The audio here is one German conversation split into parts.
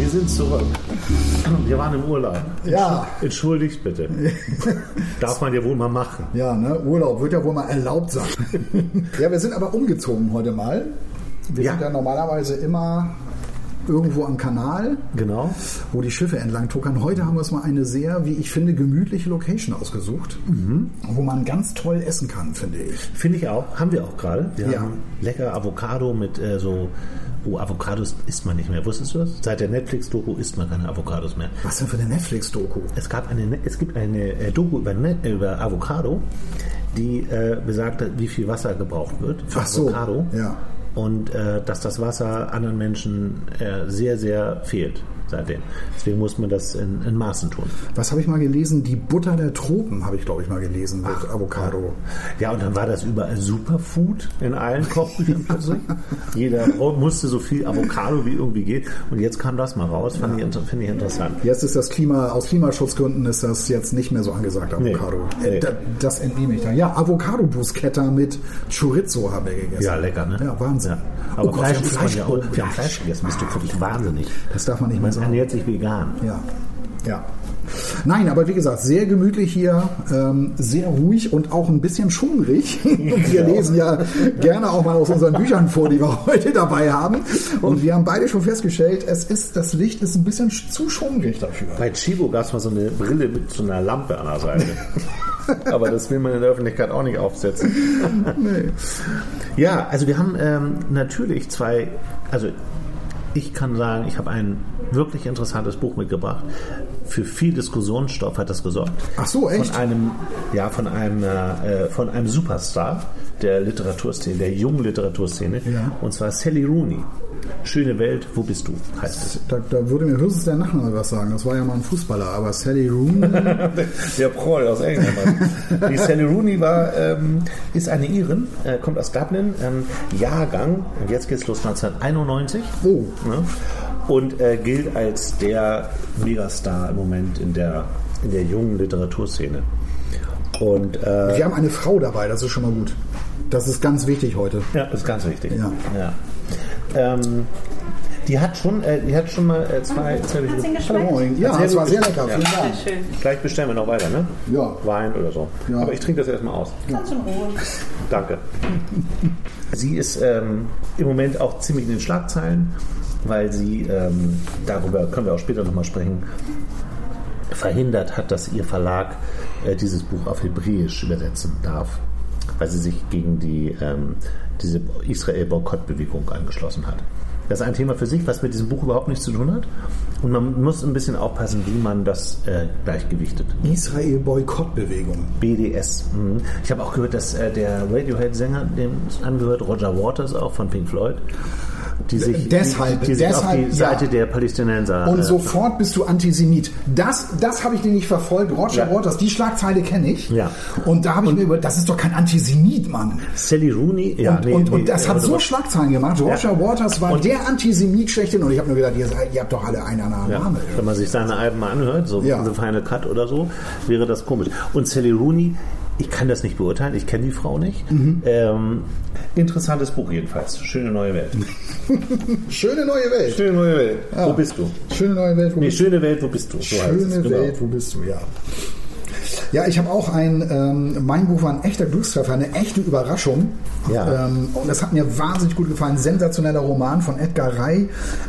Wir sind zurück. Wir waren im Urlaub. Ja. Entschuldigt bitte. Darf man ja wohl mal machen. Ja, ne? Urlaub wird ja wohl mal erlaubt sein. ja, wir sind aber umgezogen heute mal. Wir Ja. sind ja normalerweise immer irgendwo am Kanal, Genau. wo die Schiffe entlang tuckern. Heute haben wir uns mal eine sehr, wie ich finde, gemütliche Location ausgesucht, wo man ganz toll essen kann, finde ich. Finde ich auch. Haben wir auch gerade. Wir Ja. haben lecker Avocado mit äh, so. Oh, Avocados isst man nicht mehr. Wusstest du das? Seit der Netflix-Doku isst man keine Avocados mehr. Was denn für eine Netflix-Doku? Es, gab eine, es gibt eine äh, Doku über, Ne- über Avocado, die äh, besagt, wie viel Wasser gebraucht wird für Ach so, Avocado. ja. Und äh, dass das Wasser anderen Menschen äh, sehr, sehr fehlt seitdem. Deswegen muss man das in, in Maßen tun. Was habe ich mal gelesen? Die Butter der Tropen habe ich, glaube ich, mal gelesen mit Avocado. Ja, und dann war das überall Superfood in allen Kochbüchern plötzlich. Jeder musste so viel Avocado wie irgendwie geht. Und jetzt kam das mal raus, fand ich, finde ich interessant. Jetzt ist das Klima, aus Klimaschutzgründen ist das jetzt nicht mehr so angesagt, Avocado. Nee, nee. Äh, da, das entnehme ich da. Ja, Avocado Bruschetta mit Chorizo haben wir gegessen. Ja, lecker, ne? Ja, Wahnsinn. Ja. Aber Oh Gott, Fleisch wir haben ja auch. Fleisch- Wir haben Fleisch gegessen. Bist du wirklich wahnsinnig. Das darf man nicht mehr sagen. Ernährt sich vegan. Ja, ja. Nein, aber wie gesagt, sehr gemütlich hier, ähm, sehr ruhig und auch ein bisschen schummrig. wir lesen ja gerne auch mal aus unseren Büchern vor, die wir heute dabei haben. Und wir haben beide schon festgestellt, es ist, das Licht ist ein bisschen sch- zu schummrig dafür. Bei Chibo gab es mal so eine Brille mit so einer Lampe an der Seite. Aber das will man in der Öffentlichkeit auch nicht aufsetzen. Ja, also wir haben ähm, natürlich zwei, also ich kann sagen, ich habe ein wirklich interessantes Buch mitgebracht. Für viel Diskussionsstoff hat das gesorgt. Ach so, echt? Von einem, ja, von einem, äh, von einem Superstar der Literaturszene, der jungen Literaturszene. Ja. Und zwar Sally Rooney. Schöne Welt, wo bist du? Heißt es. Da, da würde mir höchstens der Nachname was sagen. Das war ja mal ein Fußballer, aber Sally Rooney. Der Proll aus England. Die Sally Rooney war, ähm, ist eine Irin, äh, kommt aus Dublin, ähm, Jahrgang, und jetzt geht's los, 1991. Oh. Ne? Und äh, gilt als der Megastar im Moment in der, in der jungen Literaturszene. Und äh, Wir haben eine Frau dabei, das ist schon mal gut. Das ist ganz wichtig heute. ja, das ist ganz wichtig. Ja. Ja. Ähm, die hat schon, äh, die hat schon mal äh, zwei, zwei Ihnen geschmeckt? Moin. Ja, Sehr das war sehr lecker. Ja. Vielen Dank. Schön. Gleich bestellen wir noch weiter, ne? Ja. Wein oder so. Ja. Aber ich trinke das erstmal aus. Ganz in Ruhe. Danke. Sie ist ähm, im Moment auch ziemlich in den Schlagzeilen, weil sie, ähm, darüber können wir auch später nochmal sprechen, verhindert hat, dass ihr Verlag äh, dieses Buch auf Hebräisch übersetzen darf, weil sie sich gegen die, ähm, diese Israel-Boykott-Bewegung angeschlossen hat. Das ist ein Thema für sich, was mit diesem Buch überhaupt nichts zu tun hat. Und man muss ein bisschen aufpassen, wie man das äh, gleichgewichtet. Israel-Boykott-Bewegung. BDS. Mhm. Ich habe auch gehört, dass äh, der Radiohead-Sänger, dem es angehört, Roger Waters auch von Pink Floyd, die sich, Deshalb, die, sich deshalb, auf die Seite ja. der Palästinenser. Und äh, sofort bist du Antisemit. Das, das habe ich dir nicht verfolgt. Roger Ja. Waters, die Schlagzeile kenne ich. Ja. Und da habe ich mir über, das ist doch kein Antisemit, Mann. Sally Rooney, ja, und, nee, und, nee, und das äh, hat so Schlagzeilen gemacht. Roger Waters war Und- der Antisemit schlechthin. Und ich habe nur gedacht, ihr, seid, ihr habt doch alle einen anderen Ja, Namen. wenn man sich seine Alben mal anhört, so Ja. The Final Cut oder so, wäre das komisch. Und Sally Rooney, ich kann das nicht beurteilen, ich kenne die Frau nicht. Mhm. Ähm, interessantes Buch jedenfalls. Schöne neue Welt. Schöne neue Welt. Schöne neue Welt. Wo bist du? Schöne neue Welt. Wo Nee, bist du? schöne Welt, wo bist du? So Schöne genau. Welt, wo bist du? Ja. Ja, ich habe auch ein, ähm, mein Buch war ein echter Glückstreffer, eine echte Überraschung. Ja. Ähm, und das hat mir wahnsinnig gut gefallen. Sensationeller Roman von Edgar Ray.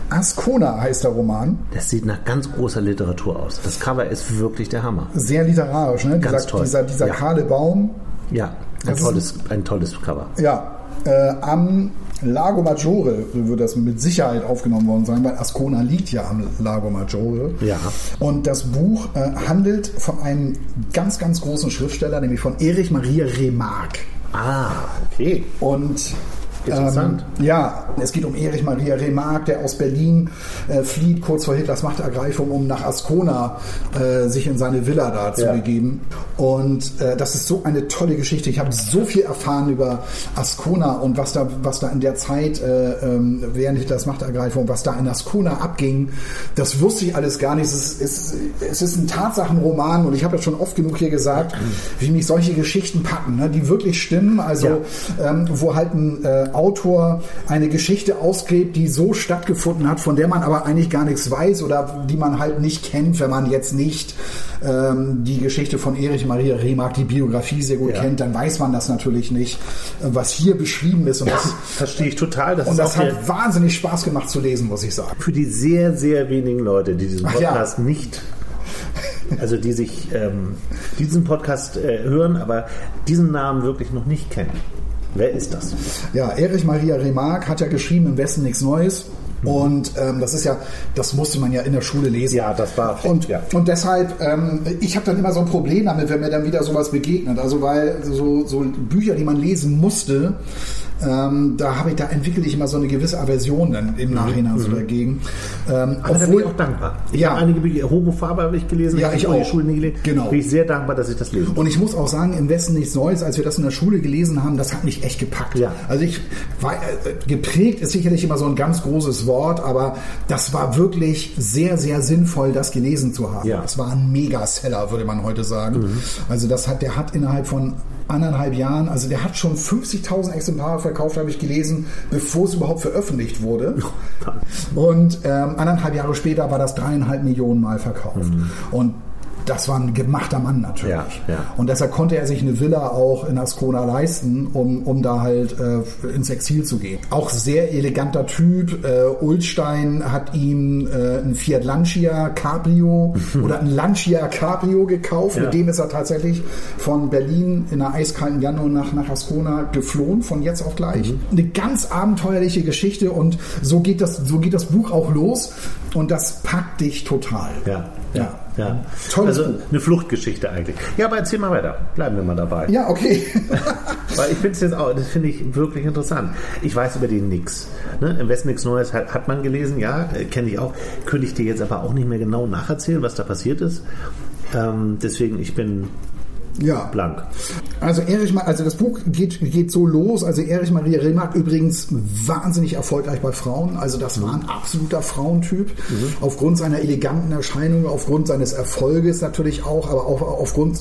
Ascona heißt der Roman. Das sieht nach ganz großer Literatur aus. Das Cover ist wirklich der Hammer. Sehr literarisch, ne? Ganz dieser, toll. Dieser, dieser Ja. kahle Baum. Ja, ein Das tolles, ein tolles Cover. Ja, äh, am Lago Maggiore wird das mit Sicherheit aufgenommen worden sein, weil Ascona liegt ja am Lago Maggiore. Ja. Und das Buch äh, handelt von einem ganz, ganz großen Schriftsteller, nämlich von Erich Maria Remarque. Ah, okay. Und Interessant. Ähm, ja, es geht um Erich Maria Remarque, der aus Berlin äh, flieht, kurz vor Hitlers Machtergreifung, um nach Ascona äh, sich in seine Villa da zu Ja. begeben. Und äh, das ist so eine tolle Geschichte. Ich habe so viel erfahren über Ascona und was da, was da in der Zeit äh, ähm, während Hitlers Machtergreifung, was da in Ascona abging. Das wusste ich alles gar nicht. Es ist, es, es ist ein Tatsachenroman und ich habe ja schon oft genug hier gesagt, wie mich solche Geschichten packen, ne, die wirklich stimmen. Also ähm, wo halt ein Autor eine Geschichte ausgräbt, die so stattgefunden hat, von der man aber eigentlich gar nichts weiß oder die man halt nicht kennt, wenn man jetzt nicht ähm, die Geschichte von Erich Maria Remarque, die Biografie sehr gut Ja. kennt, dann weiß man das natürlich nicht, äh, was hier beschrieben ist. Und das, Verstehe ich total. Das und das hat wahnsinnig Spaß gemacht zu lesen, muss ich sagen. für die sehr, sehr wenigen Leute, die diesen Ach ja. Podcast nicht, also die sich ähm, diesen Podcast äh, hören, aber diesen Namen wirklich noch nicht kennen. Wer ist das? Ja, Erich Maria Remarque hat ja geschrieben, im Westen nichts Neues. Und ähm, das ist ja, das musste man ja in der Schule lesen. Ja, das war Und, ja. und deshalb, ähm, ich habe dann immer so ein Problem damit, wenn mir dann wieder sowas begegnet. Also weil so, so Bücher, die man lesen musste, ähm, da habe ich, da entwickle ich immer so eine gewisse Aversion dann im Nachhinein so dagegen. Ähm, Aber da bin ich auch dankbar. Ich Ja. habe einige Bücher, Homo Faber habe ich gelesen, Ja, habe ich auch. Schule nie gelesen. Genau. Bin ich sehr dankbar, dass ich das lesen Und ich muss auch sagen, im Westen nichts Neues, als wir das in der Schule gelesen haben, das hat mich echt gepackt. Ja. Also ich war äh, geprägt ist sicherlich immer so ein ganz großes Wort, aber das war wirklich sehr, sehr sinnvoll, das gelesen zu haben. Ja. Mhm. Das war ein Megaseller, würde man heute sagen. Also das hat, der hat innerhalb von anderthalb Jahren, also der hat schon 50.000 Exemplare verkauft, habe ich gelesen, bevor es überhaupt veröffentlicht wurde. Und ähm, anderthalb Jahre später war das dreieinhalb Millionen Mal verkauft. Und das war ein gemachter Mann natürlich. Ja, ja. Und deshalb konnte er sich eine Villa auch in Ascona leisten, um, um da halt äh, ins Exil zu gehen. Auch sehr eleganter Typ. Äh, Ulstein hat ihm äh, ein Fiat Lancia Cabrio oder ein Lancia Cabrio gekauft. Ja. Mit dem ist er tatsächlich von Berlin in einer eiskalten Januarnacht nach Ascona geflohen, von jetzt auf gleich. Mhm. Eine ganz abenteuerliche Geschichte und so geht das, so geht das Buch auch los und das packt dich total. Ja, Ja. Ja. Tolles also eine Fluchtgeschichte eigentlich. Ja, aber erzähl mal weiter. Bleiben wir mal dabei. Ja, okay. Weil ich finde es jetzt auch, das finde ich wirklich interessant. Ich weiß über den nix. Ne? Im Westen nichts Neues hat, hat man gelesen, ja, äh, kenne ich auch. Könnte ich dir jetzt aber auch nicht mehr genau nacherzählen, was da passiert ist. Ähm, deswegen, ich bin ja. blank. Also Erich, also das Buch geht, geht so los. Also Erich Maria Remarque übrigens wahnsinnig erfolgreich bei Frauen. Also das war ein absoluter Frauentyp. Aufgrund seiner eleganten Erscheinung, aufgrund seines Erfolges natürlich auch, aber auch aufgrund,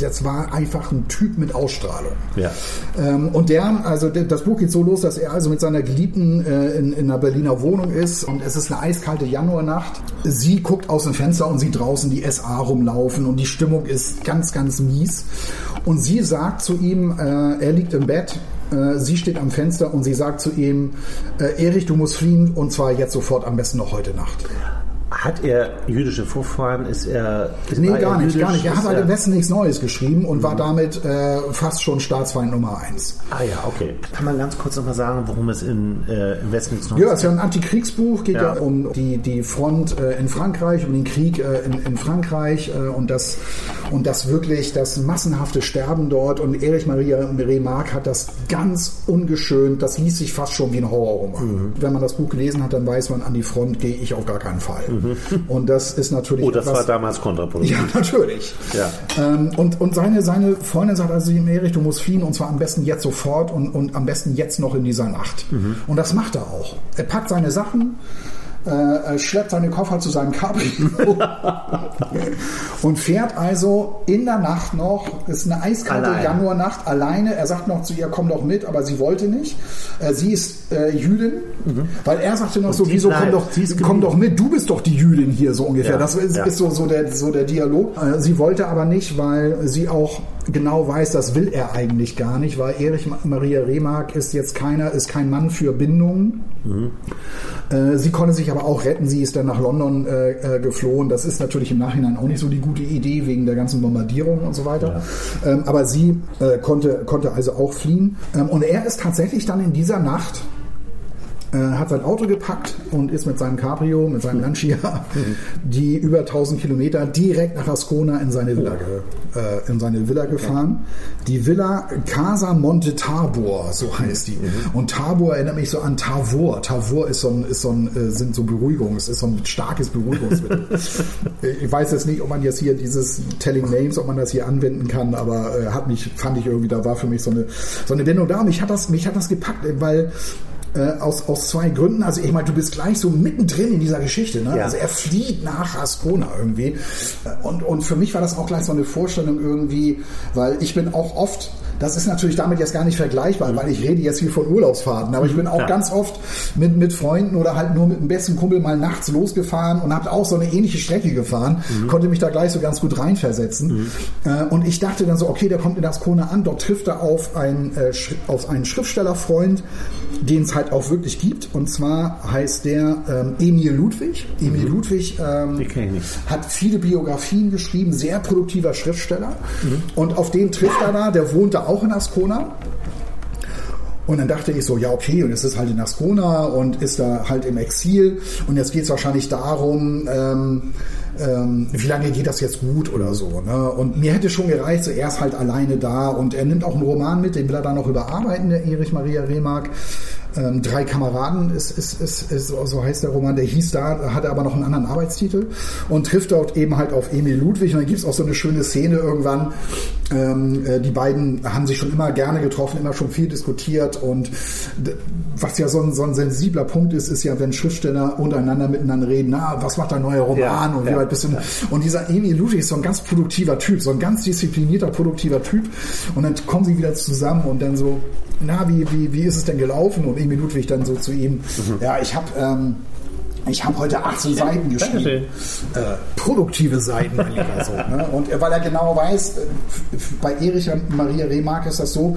das war einfach ein Typ mit Ausstrahlung. Ja. Ähm, und der, also das Buch geht so los, dass er also mit seiner Geliebten äh, in, in einer Berliner Wohnung ist und es ist eine eiskalte Januarnacht. Sie guckt aus dem Fenster und sieht draußen die SA rumlaufen und die Stimmung ist ganz, ganz mies. Und sie sagt zu ihm, äh, er liegt im Bett, äh, sie steht am Fenster und sie sagt zu ihm, äh, Erich, du musst fliehen und zwar jetzt sofort, am besten noch heute Nacht. Hat er jüdische Vorfahren? Ist er. Ist Nee, gar er nicht, gar nicht. Er hat halt im Westen nichts Neues geschrieben und war damit äh, fast schon Staatsfeind Nummer eins. Ah ja, okay. Kann man ganz kurz nochmal sagen, worum es in, äh, im Westen nichts Neues Ja, es ist ja ein Antikriegsbuch, geht ja, Ja. um die, die Front äh, in Frankreich, um den Krieg äh, in, in Frankreich äh, und das und das wirklich das massenhafte Sterben dort und Erich Maria Remarque hat das ganz ungeschönt, das liest sich fast schon wie ein Horrorroman. Mhm. Wenn man das Buch gelesen hat, dann weiß man, an die Front gehe ich auf gar keinen Fall. Und das ist natürlich Oh, das etwas- war damals kontraproduktiv. ja, natürlich. Ja. Ähm, und, und seine, seine Freundin sagt also ihm, Erich, du musst fliehen und zwar am besten jetzt sofort und, und am besten jetzt noch in dieser Nacht. Und das macht er auch. Er packt seine Sachen, äh, er schleppt seine Koffer zu seinem Cabrio und fährt also in der Nacht noch, ist eine eiskalte Allein. Januarnacht, alleine. Er sagt noch zu ihr, komm doch mit, aber sie wollte nicht. Äh, sie ist äh, Jüdin, weil er sagte noch so, die wieso komm bleibt. doch, Sie ist komm doch mit, du bist doch die Jüdin hier so ungefähr. Ja, Das ist, ja. ist so, so, der, so der Dialog. Äh, Sie wollte aber nicht, weil sie auch genau weiß, das will er eigentlich gar nicht, weil Erich Ma- Maria Remarque ist jetzt keiner, ist kein Mann für Bindungen. Äh, Sie konnte sich aber auch retten. Sie ist dann nach London äh, äh, geflohen. Das ist natürlich im Nachhinein auch nicht so die gute Idee wegen der ganzen Bombardierung und so weiter. Ähm, aber sie äh, konnte, konnte also auch fliehen. Ähm, und er ist tatsächlich dann in dieser Nacht hat sein Auto gepackt und ist mit seinem Cabrio, mit seinem Lancia, die über 1000 Kilometer direkt nach Ascona in seine Villa, ge, äh, in seine Villa gefahren. Die Villa Casa Monte Tabor, so heißt die. Und Tabor erinnert mich so an Tavor. Tavor ist so ein, ist so ein, äh, sind so Beruhigungs, ist so ein starkes Beruhigungsmittel. ich weiß jetzt nicht, ob man jetzt hier dieses Telling Names, ob man das hier anwenden kann, aber äh, hat mich, fand ich irgendwie, da war für mich so eine, so eine Wendung da. Und mich hat das, mich hat das gepackt, weil äh, aus, aus zwei Gründen. Also ich meine, du bist gleich so mittendrin in dieser Geschichte. Ne? Ja. Also er flieht nach Ascona irgendwie. Und, und für mich war das auch gleich so eine Vorstellung irgendwie, weil ich bin auch oft das ist natürlich damit jetzt gar nicht vergleichbar, weil ich rede jetzt hier von Urlaubsfahrten, aber ich bin auch Ja. ganz oft mit, mit Freunden oder halt nur mit dem besten Kumpel mal nachts losgefahren und habe auch so eine ähnliche Strecke gefahren, konnte mich da gleich so ganz gut reinversetzen. Äh, und ich dachte dann so, okay, der kommt in Ascona an, dort trifft er auf einen, äh, auf einen Schriftstellerfreund, den es halt auch wirklich gibt. Und zwar heißt der ähm, Emil Ludwig. Emil Ludwig ähm, hat viele Biografien geschrieben, sehr produktiver Schriftsteller. Und auf den trifft er da, der wohnte auch in Ascona. Und dann dachte ich so, ja, okay, und es ist halt in Ascona und ist da halt im Exil. Und jetzt geht es wahrscheinlich darum, ähm, ähm, wie lange geht das jetzt gut oder so. Ne? Und mir hätte schon gereicht, so er ist halt alleine da und er nimmt auch einen Roman mit, den will er dann noch überarbeiten, der Erich Maria Remark. Ähm, drei Kameraden ist, ist, ist, ist, so heißt der Roman, der hieß da, hatte aber noch einen anderen Arbeitstitel und trifft dort eben halt auf Emil Ludwig. Und dann gibt es auch so eine schöne Szene irgendwann. Ähm, äh, die beiden haben sich schon immer gerne getroffen, immer schon viel diskutiert und was ja so ein, so ein sensibler Punkt ist, ist ja, wenn Schriftsteller untereinander miteinander reden, na, was macht dein neuer Roman Ja, und wie weit bist du? Und dieser Emil Ludwig ist so ein ganz produktiver Typ, so ein ganz disziplinierter, produktiver Typ. Und dann kommen sie wieder zusammen und dann so, na, wie, wie, wie ist es denn gelaufen? Und Emil Ludwig dann so zu ihm, ja, ich habe ähm, ich habe heute 18 Seiten geschrieben. Äh, produktive Seiten, mein Lieber. So, ne? Und weil er genau weiß, äh, bei Erich und Maria Remark ist das so,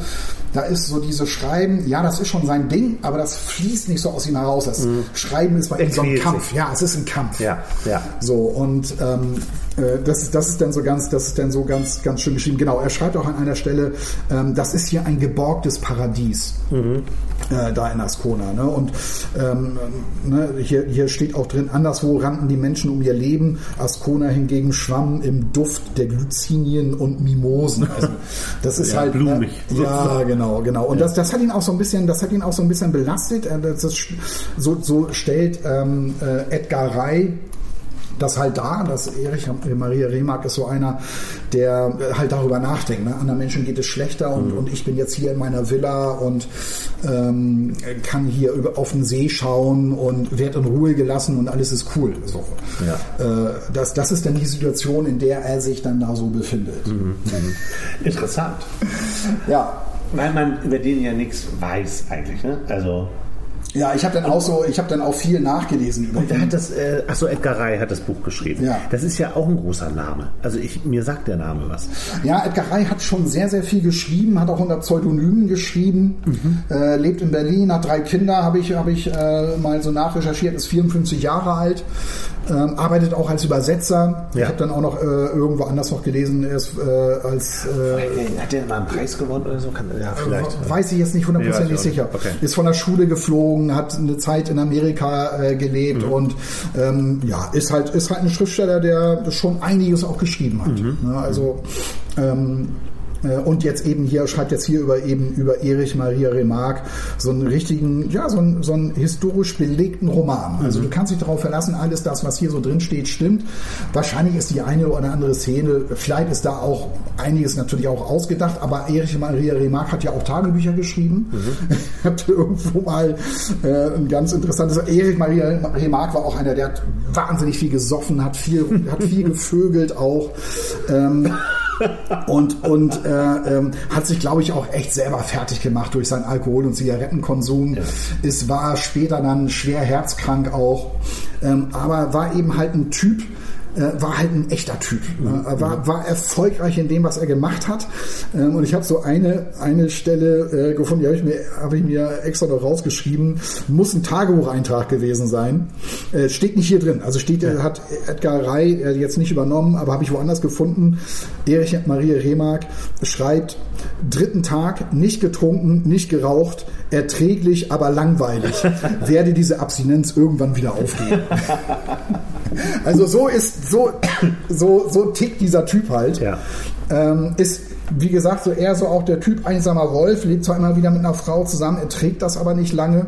da ist so dieses Schreiben, ja, das ist schon sein Ding, aber das fließt nicht so aus ihm heraus. Das Schreiben ist bei ihm so ein Kampf. sich. Ja, es ist ein Kampf. Ja, ja. So, und ähm, äh, das, ist, das ist dann so ganz, das ist dann so ganz, ganz schön geschrieben. Genau, er schreibt auch an einer Stelle, ähm, das ist hier ein geborgtes Paradies. Äh, da in Ascona. Ne? Und ähm, ne, hier, hier steht auch drin, anderswo rannten die Menschen um ihr Leben, Ascona hingegen schwamm im Duft der Glycinien und Mimosen. Also, das ist Ja, halt blumig. Ne, ja, genau, genau. Und das, das hat ihn auch so ein bisschen, das hat ihn auch so ein bisschen belastet. Äh, Das, so, so stellt ähm, äh, Edgar Ray das halt da, dass Erich Maria Remark ist so einer, der halt darüber nachdenkt. Ne? Anderen Menschen geht es schlechter und, und ich bin jetzt hier in meiner Villa und ähm, kann hier über, auf den See schauen und werde in Ruhe gelassen und alles ist cool. So. Ja. Äh, das, das ist dann die Situation, in der er sich dann da so befindet. Interessant. Ja. Weil man über den ja nichts weiß eigentlich, ne? Also. Ja, ich habe dann auch so, ich habe dann auch viel nachgelesen über Und der ihn. hat das, äh, achso, Edgar Ray hat das Buch geschrieben. Ja. Das ist ja auch ein großer Name. Also ich, mir sagt der Name was. Ja, Edgar Ray hat schon sehr, sehr viel geschrieben, hat auch unter Pseudonymen geschrieben, äh, lebt in Berlin, hat drei Kinder, habe ich, hab ich äh, mal so nachrecherchiert, ist 54 Jahre alt, ähm, arbeitet auch als Übersetzer. Ich Ja. habe dann auch noch äh, irgendwo anders noch gelesen, er ist äh, als äh, Hat der mal einen Preis gewonnen oder so? Kann, ja, vielleicht. Weiß ich jetzt nicht Nee, hundertprozentig ich auch sicher. Okay. Ist von der Schule geflogen, hat eine Zeit in Amerika äh, gelebt Mhm. und ähm, ja, ist halt, ist halt ein Schriftsteller, der schon einiges auch geschrieben hat. Mhm. Ne, also ähm, äh, und jetzt eben hier, schreibt jetzt hier über eben über Erich Maria Remarque so einen richtigen, ja, so einen, so einen historisch belegten Roman. Also Mhm. du kannst dich darauf verlassen, alles das, was hier so drin steht, stimmt. Wahrscheinlich ist die eine oder andere Szene, vielleicht ist da auch einiges natürlich auch ausgedacht, aber Erich Maria Remarque hat ja auch Tagebücher geschrieben. Mhm. Ich habe irgendwo mal äh, ein ganz interessantes, Erich Maria Remarque war auch einer, der hat wahnsinnig viel gesoffen, hat viel, hat viel gevögelt auch. Ähm, und, und äh, ähm, hat sich, glaube ich, auch echt selber fertig gemacht durch seinen Alkohol- und Zigarettenkonsum. Es war später dann schwer herzkrank auch, ähm, aber war eben halt ein Typ, äh, war halt ein echter Typ. Ne? Er war, war erfolgreich in dem, was er gemacht hat. Ähm, und ich habe so eine, eine Stelle äh, gefunden, die habe ich, mir ich mir extra noch rausgeschrieben. Muss ein Tagebucheintrag gewesen sein. Äh, steht nicht hier drin. Also steht, ja. hat Edgar Ray äh, jetzt nicht übernommen, aber habe ich woanders gefunden. Erich Maria Remark schreibt, dritten Tag, nicht getrunken, nicht geraucht, erträglich, aber langweilig, werde diese Abstinenz irgendwann wieder aufgehen. also so ist, so, so, so tickt dieser Typ halt. Ja. Ähm, ist, wie gesagt, so eher so auch der Typ einsamer Wolf, lebt zwar immer wieder mit einer Frau zusammen, er trägt das aber nicht lange.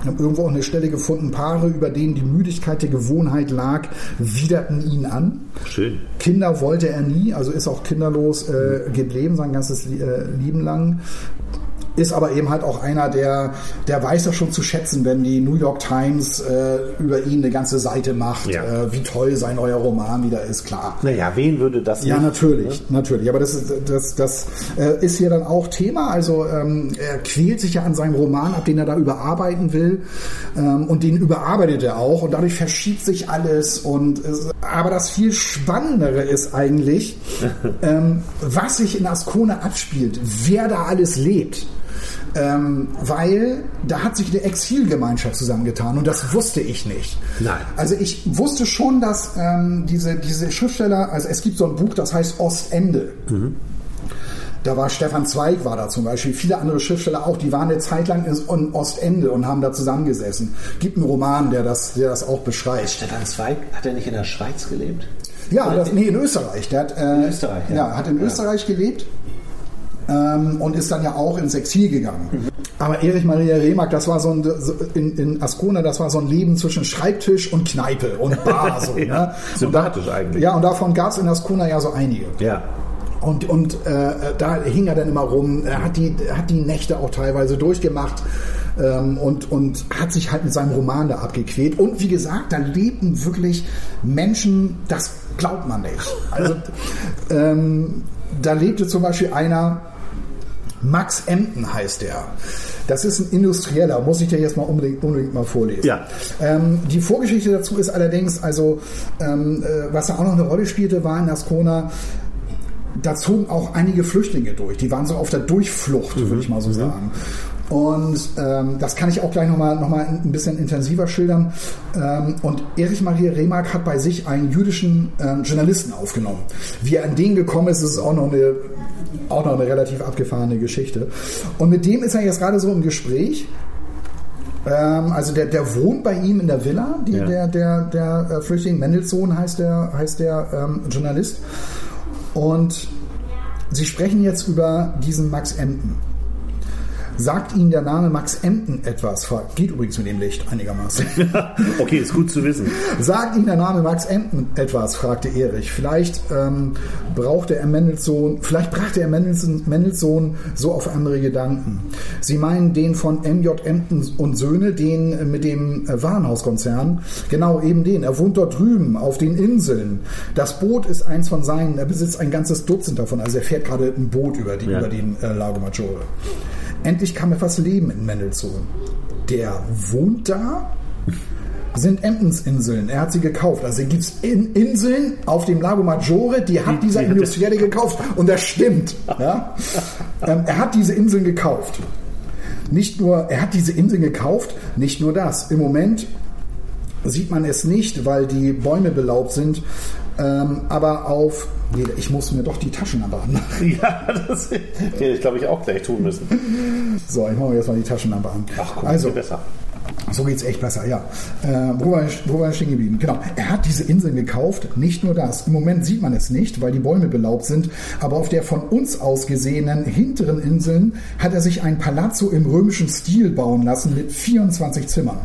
Ich habe irgendwo auch eine Stelle gefunden, Paare, über denen die Müdigkeit der Gewohnheit lag, widerten ihn an. Schön. Kinder wollte er nie, also ist auch kinderlos äh, geblieben, sein ganzes äh, Leben lang ist aber eben halt auch einer, der, der weiß das schon zu schätzen, wenn die New York Times äh, über ihn eine ganze Seite macht, Ja. äh, wie toll sein neuer Roman wieder ist, klar. Naja, wen würde das Ja, nicht? natürlich, natürlich. Aber das ist, das, das äh, ist hier dann auch Thema. Also ähm, er quält sich ja an seinem Roman ab, den er da überarbeiten will. Ähm, und den überarbeitet er auch. Und dadurch verschiebt sich alles. Und es, aber das viel Spannendere ist eigentlich, ähm, was sich in Ascona abspielt, wer da alles lebt. Ähm, weil da hat sich eine Exilgemeinschaft zusammengetan und das wusste ich nicht. Nein. Also ich wusste schon, dass ähm, diese, diese Schriftsteller, also es gibt so ein Buch, das heißt Ostende. Da war Stefan Zweig war da zum Beispiel, viele andere Schriftsteller auch, die waren eine Zeit lang in Ostende und haben da zusammengesessen. Gibt einen Roman, der das, der das auch beschreibt. Stefan Zweig, hat er nicht in der Schweiz gelebt? Ja, das, nee, in Österreich. Der hat, äh, In Österreich, ja. ja. hat in Ja. Österreich gelebt ähm, und ist dann ja auch ins Exil gegangen. Aber Erich Maria Remark, das war so ein, so in, in Ascona, das war so ein Leben zwischen Schreibtisch und Kneipe und Bar. So, Ja, ne? sympathisch da, eigentlich. Ja, und davon gab es in Ascona ja so einige. Ja. Und, und äh, da hing er dann immer rum, er hat die, hat die Nächte auch teilweise durchgemacht ähm, und, und hat sich halt mit seinem Roman da abgequält. Und wie gesagt, da lebten wirklich Menschen, das glaubt man nicht. Also ähm, da lebte zum Beispiel einer, Max Emden heißt der. Das ist ein Industrieller, muss ich dir jetzt mal unbedingt, unbedingt mal vorlesen. Ja. Ähm, die Vorgeschichte dazu ist allerdings, also ähm, äh, was da auch noch eine Rolle spielte, war in Ascona, da zogen auch einige Flüchtlinge durch. Die waren so auf der Durchflucht, würde ich mal so sagen. Und ähm, das kann ich auch gleich nochmal noch mal ein bisschen intensiver schildern. Ähm, und Erich Maria Remark hat bei sich einen jüdischen ähm, Journalisten aufgenommen. Wie er an den gekommen ist, ist auch noch eine auch noch eine relativ abgefahrene Geschichte. Und mit dem ist er jetzt gerade so im Gespräch. Ähm, also der, der wohnt bei ihm in der Villa, die, Ja. der, der, der äh, Flüchtling Mendelssohn heißt der, heißt der ähm, Journalist. Und sie sprechen jetzt über diesen Max Emden. Sagt Ihnen der Name Max Emden etwas? Geht übrigens mit dem Licht einigermaßen. Okay, ist gut zu wissen. Sagt Ihnen der Name Max Emden etwas? fragte Erich. Vielleicht ähm, brauchte er Mendelssohn, vielleicht brachte er Mendelssohn, Mendelssohn so auf andere Gedanken. Sie meinen den von MJ Emden und Söhne, den äh, mit dem äh, Warenhauskonzern? Genau, eben den. Er wohnt dort drüben auf den Inseln. Das Boot ist eins von seinen. Er besitzt ein ganzes Dutzend davon. Also er fährt gerade ein Boot über, die, Ja. über den äh, Lago Maggiore. Endlich kam etwas Leben in Mendelssohn. Der wohnt da? sind Emdensinseln. Er hat sie gekauft. Also gibt es in Inseln auf dem Lago Maggiore, die hat Die- dieser Industrielle gekauft. Und das stimmt. Ja? ähm, er hat diese Inseln gekauft. Nicht nur, er hat diese Inseln gekauft, nicht nur das. Im Moment sieht man es nicht, weil die Bäume belaubt sind. Ähm, aber auf, nee, ich muss mir doch die Taschenlampe anmachen. Ja, das hätte ich, glaube ich, auch gleich tun müssen. So, ich mache mir jetzt mal die Taschenlampe an. Ach, guck, also, viel besser. So geht's echt besser, ja. Äh, wo, war ich, wo war ich stehen geblieben? Genau. Er hat diese Inseln gekauft. Nicht nur das. Im Moment sieht man es nicht, weil die Bäume belaubt sind. Aber auf der von uns aus gesehenen hinteren Inseln hat er sich ein Palazzo im römischen Stil bauen lassen mit 24 Zimmern.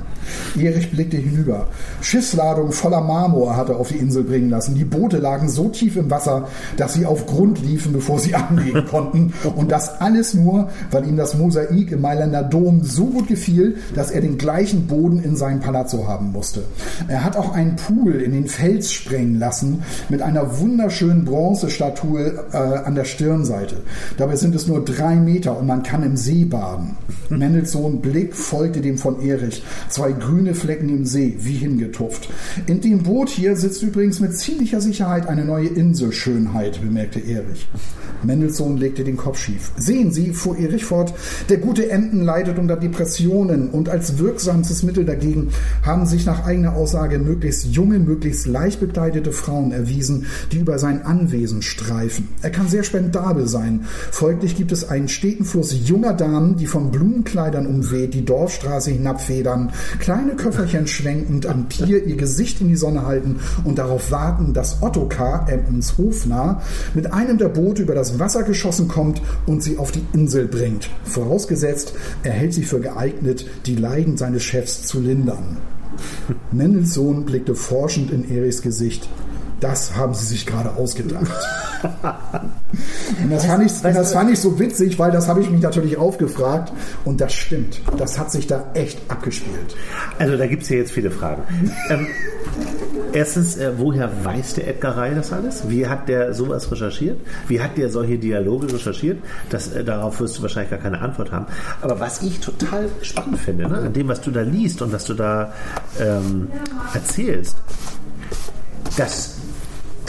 Erich blickte hinüber. Schiffsladungen voller Marmor hat er auf die Insel bringen lassen. Die Boote lagen so tief im Wasser, dass sie auf Grund liefen, bevor sie anlegen konnten. Und das alles nur, weil ihm das Mosaik im Mailänder Dom so gut gefiel, dass er den gleichen Boden in seinem Palazzo haben musste. Er hat auch einen Pool in den Fels sprengen lassen mit einer wunderschönen Bronzestatue äh, an der Stirnseite. Dabei sind es nur drei Meter und man kann im See baden. Mendelssohn Blick folgte dem von Erich. Zwei zwei grüne Flecken im See, wie hingetupft. In dem Boot hier sitzt übrigens mit ziemlicher Sicherheit eine neue Inselschönheit, bemerkte Erich. Mendelssohn legte den Kopf schief. Sehen Sie, fuhr Erich fort, der gute Enten leidet unter Depressionen und als wirksamstes Mittel dagegen haben sich nach eigener Aussage möglichst junge, möglichst leicht bekleidete Frauen erwiesen, die über sein Anwesen streifen. Er kann sehr spendabel sein. Folglich gibt es einen steten Fluss junger Damen, die von Blumenkleidern umweht, die Dorfstraße hinabfedern, kleine Köfferchen schwenkend am Pier ihr Gesicht in die Sonne halten und darauf warten, dass Ottokar, Empens Hofnarr, mit einem der Boote über das Wasser geschossen kommt und sie auf die Insel bringt. Vorausgesetzt, er hält sie für geeignet, die Leiden seines Chefs zu lindern. Mendelssohn blickte forschend in Erichs Gesicht. Das haben sie sich gerade ausgedacht. Und das, fand ich, das fand ich so witzig, weil das habe ich mich natürlich aufgefragt und das stimmt. Das hat sich da echt abgespielt. Also da gibt es ja jetzt viele Fragen. ähm, erstens, äh, woher weiß der Edgar Ray das alles? Wie hat der sowas recherchiert? Wie hat der solche Dialoge recherchiert? Das, äh, darauf wirst du wahrscheinlich gar keine Antwort haben. Aber was ich total spannend finde, ne, an dem, was du da liest und was du da ähm, erzählst, das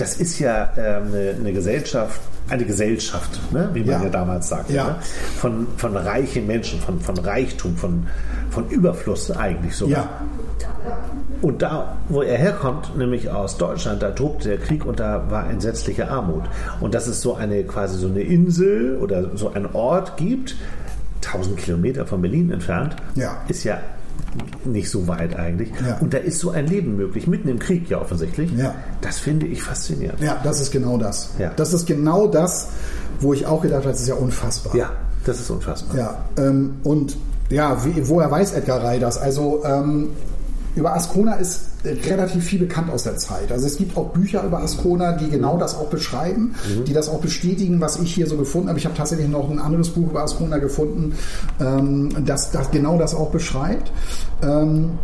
das ist ja ähm, eine, eine, Gesellschaft, eine Gesellschaft, ne? wie man ja, ja damals sagte, ja. ne? von, von reichen Menschen, von, von Reichtum, von, von Überfluss eigentlich sogar. Ja. Und da, wo er herkommt, nämlich aus Deutschland, da tobte der Krieg und da war entsetzliche Armut. Und dass es so eine quasi so eine Insel oder so ein Ort gibt, 1000 Kilometer von Berlin entfernt, ja. ist ja nicht so weit eigentlich. Ja. Und da ist so ein Leben möglich, mitten im Krieg ja offensichtlich. Ja. Das finde ich faszinierend. Ja, das ist genau das. Ja. Das ist genau das, wo ich auch gedacht habe, das ist ja unfassbar. Ja, das ist unfassbar. Ja, ähm, und ja, wie, woher weiß Edgar Ray das? Also ähm, über Ascona ist relativ viel bekannt aus der Zeit. Also es gibt auch Bücher über Ascona, die genau das auch beschreiben, mhm. die das auch bestätigen, was ich hier so gefunden habe. Ich habe tatsächlich noch ein anderes Buch über Ascona gefunden, ähm, das, das genau das auch beschreibt. Ähm,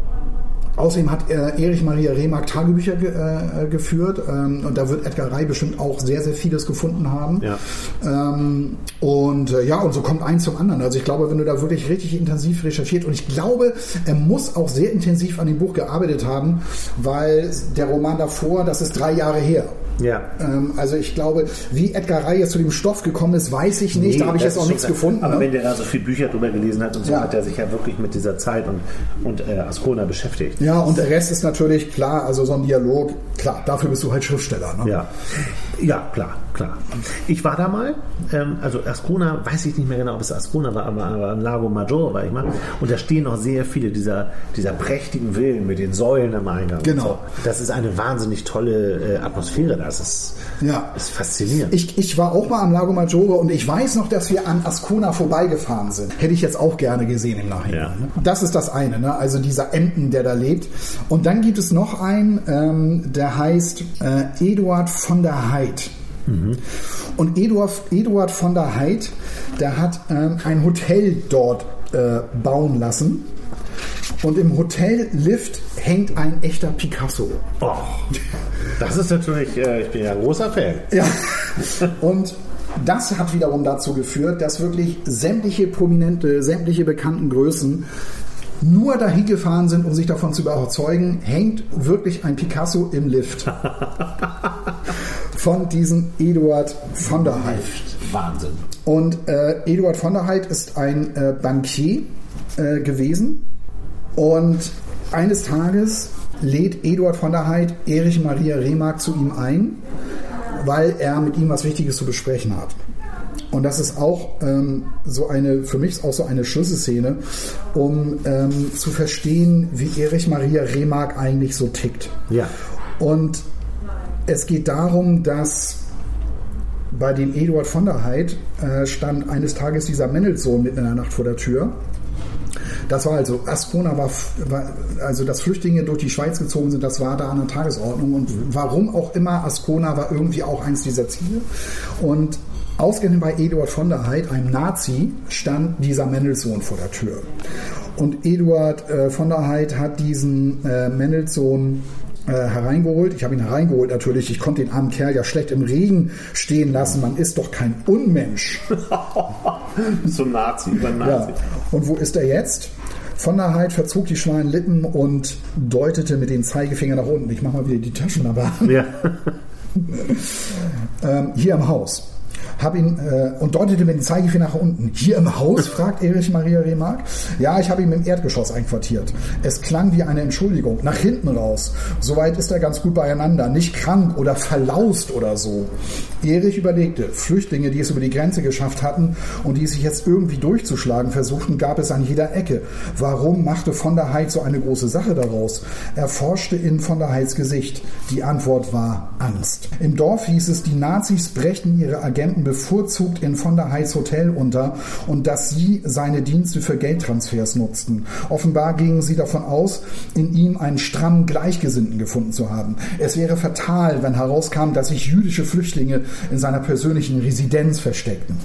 Außerdem hat äh, Erich Maria Remark Tagebücher ge, äh, geführt ähm, und da wird Edgar Rey bestimmt auch sehr, sehr vieles gefunden haben. Ja. Ähm, und äh, ja, und so kommt eins zum anderen. Also ich glaube, wenn du da wirklich richtig intensiv recherchiert und ich glaube, er muss auch sehr intensiv an dem Buch gearbeitet haben, weil der Roman davor, das ist drei Jahre her. Ja. Ähm, also ich glaube, wie Edgar jetzt zu dem Stoff gekommen ist, weiß ich nicht. Nee, da habe ich jetzt auch nichts klar. gefunden. Aber ne? wenn der da so viele Bücher drüber gelesen hat und so, ja. hat er sich ja wirklich mit dieser Zeit und, und äh, Ascona beschäftigt. Ja, und der Rest ist natürlich klar, also so ein Dialog, klar, dafür bist du halt Schriftsteller. Ne? Ja. Ja, klar, klar. Ich war da mal, ähm, also Ascona, weiß ich nicht mehr genau, ob es Ascona war, aber, aber Lago Maggiore war ich mal. Und da stehen noch sehr viele dieser, dieser prächtigen Villen mit den Säulen am Eingang. Genau. So. Das ist eine wahnsinnig tolle äh, Atmosphäre da. Das ist, ja. ist faszinierend. Ich, ich war auch mal am Lago Maggiore und ich weiß noch, dass wir an Ascona vorbeigefahren sind. Hätte ich jetzt auch gerne gesehen im Nachhinein. Ja. Ne? Das ist das eine, ne? also dieser Enten, der da lebt. Und dann gibt es noch einen, ähm, der heißt äh, Eduard von der Mhm. Und Eduard, Eduard von der Heid, der hat ähm, ein Hotel dort äh, bauen lassen. Und im Hotellift hängt ein echter Picasso. Oh, das ist natürlich, äh, ich bin ja ein großer Fan. Ja. Und das hat wiederum dazu geführt, dass wirklich sämtliche prominente, sämtliche bekannten Größen nur dahin gefahren sind, um sich davon zu überzeugen, hängt wirklich ein Picasso im Lift. von diesem Eduard von der Heid. Wahnsinn. Und äh, Eduard von der Heid ist ein äh, Bankier äh, gewesen. Und eines Tages lädt Eduard von der Heid Erich Maria Remark zu ihm ein, weil er mit ihm was Wichtiges zu besprechen hat. Und das ist auch ähm, so eine, für mich auch so eine Schlüsselszene, um ähm, zu verstehen, wie Erich Maria Remark eigentlich so tickt. Ja. Und es geht darum, dass bei dem Eduard von der Heid äh, stand eines Tages dieser Mendelssohn mitten in der Nacht vor der Tür. Das war also, Ascona war, war, also dass Flüchtlinge durch die Schweiz gezogen sind, das war da an der Tagesordnung. Und warum auch immer, Ascona war irgendwie auch eins dieser Ziele. Und ausgerechnet bei Eduard von der Heid, einem Nazi, stand dieser Mendelssohn vor der Tür. Und Eduard äh, von der Heid hat diesen äh, Mendelssohn äh, hereingeholt. Ich habe ihn hereingeholt natürlich. Ich konnte den armen Kerl ja schlecht im Regen stehen lassen. Man ist doch kein Unmensch. Zum Nazi, über Nazi. Ja. Und wo ist er jetzt? Von der Heid verzog die schmalen Lippen und deutete mit dem Zeigefinger nach unten. Ich mache mal wieder die Taschenlampe an. Ja. ähm, hier im Haus. Hab ihn äh, und deutete mit dem Zeigefinger nach unten. Hier im Haus? fragt Erich Maria Remark. Ja, ich habe ihn im Erdgeschoss einquartiert. Es klang wie eine Entschuldigung. Nach hinten raus. Soweit ist er ganz gut beieinander. Nicht krank oder verlaust oder so. Erich überlegte. Flüchtlinge, die es über die Grenze geschafft hatten und die sich jetzt irgendwie durchzuschlagen versuchten, gab es an jeder Ecke. Warum machte von der Heid so eine große Sache daraus? Er forschte in von der Heids Gesicht. Die Antwort war Angst. Im Dorf hieß es, die Nazis brächten ihre Agenten bevorzugt in von der Heids Hotel unter und dass sie seine Dienste für Geldtransfers nutzten. Offenbar gingen sie davon aus, in ihm einen strammen Gleichgesinnten gefunden zu haben. Es wäre fatal, wenn herauskam, dass sich jüdische Flüchtlinge in seiner persönlichen Residenz versteckten.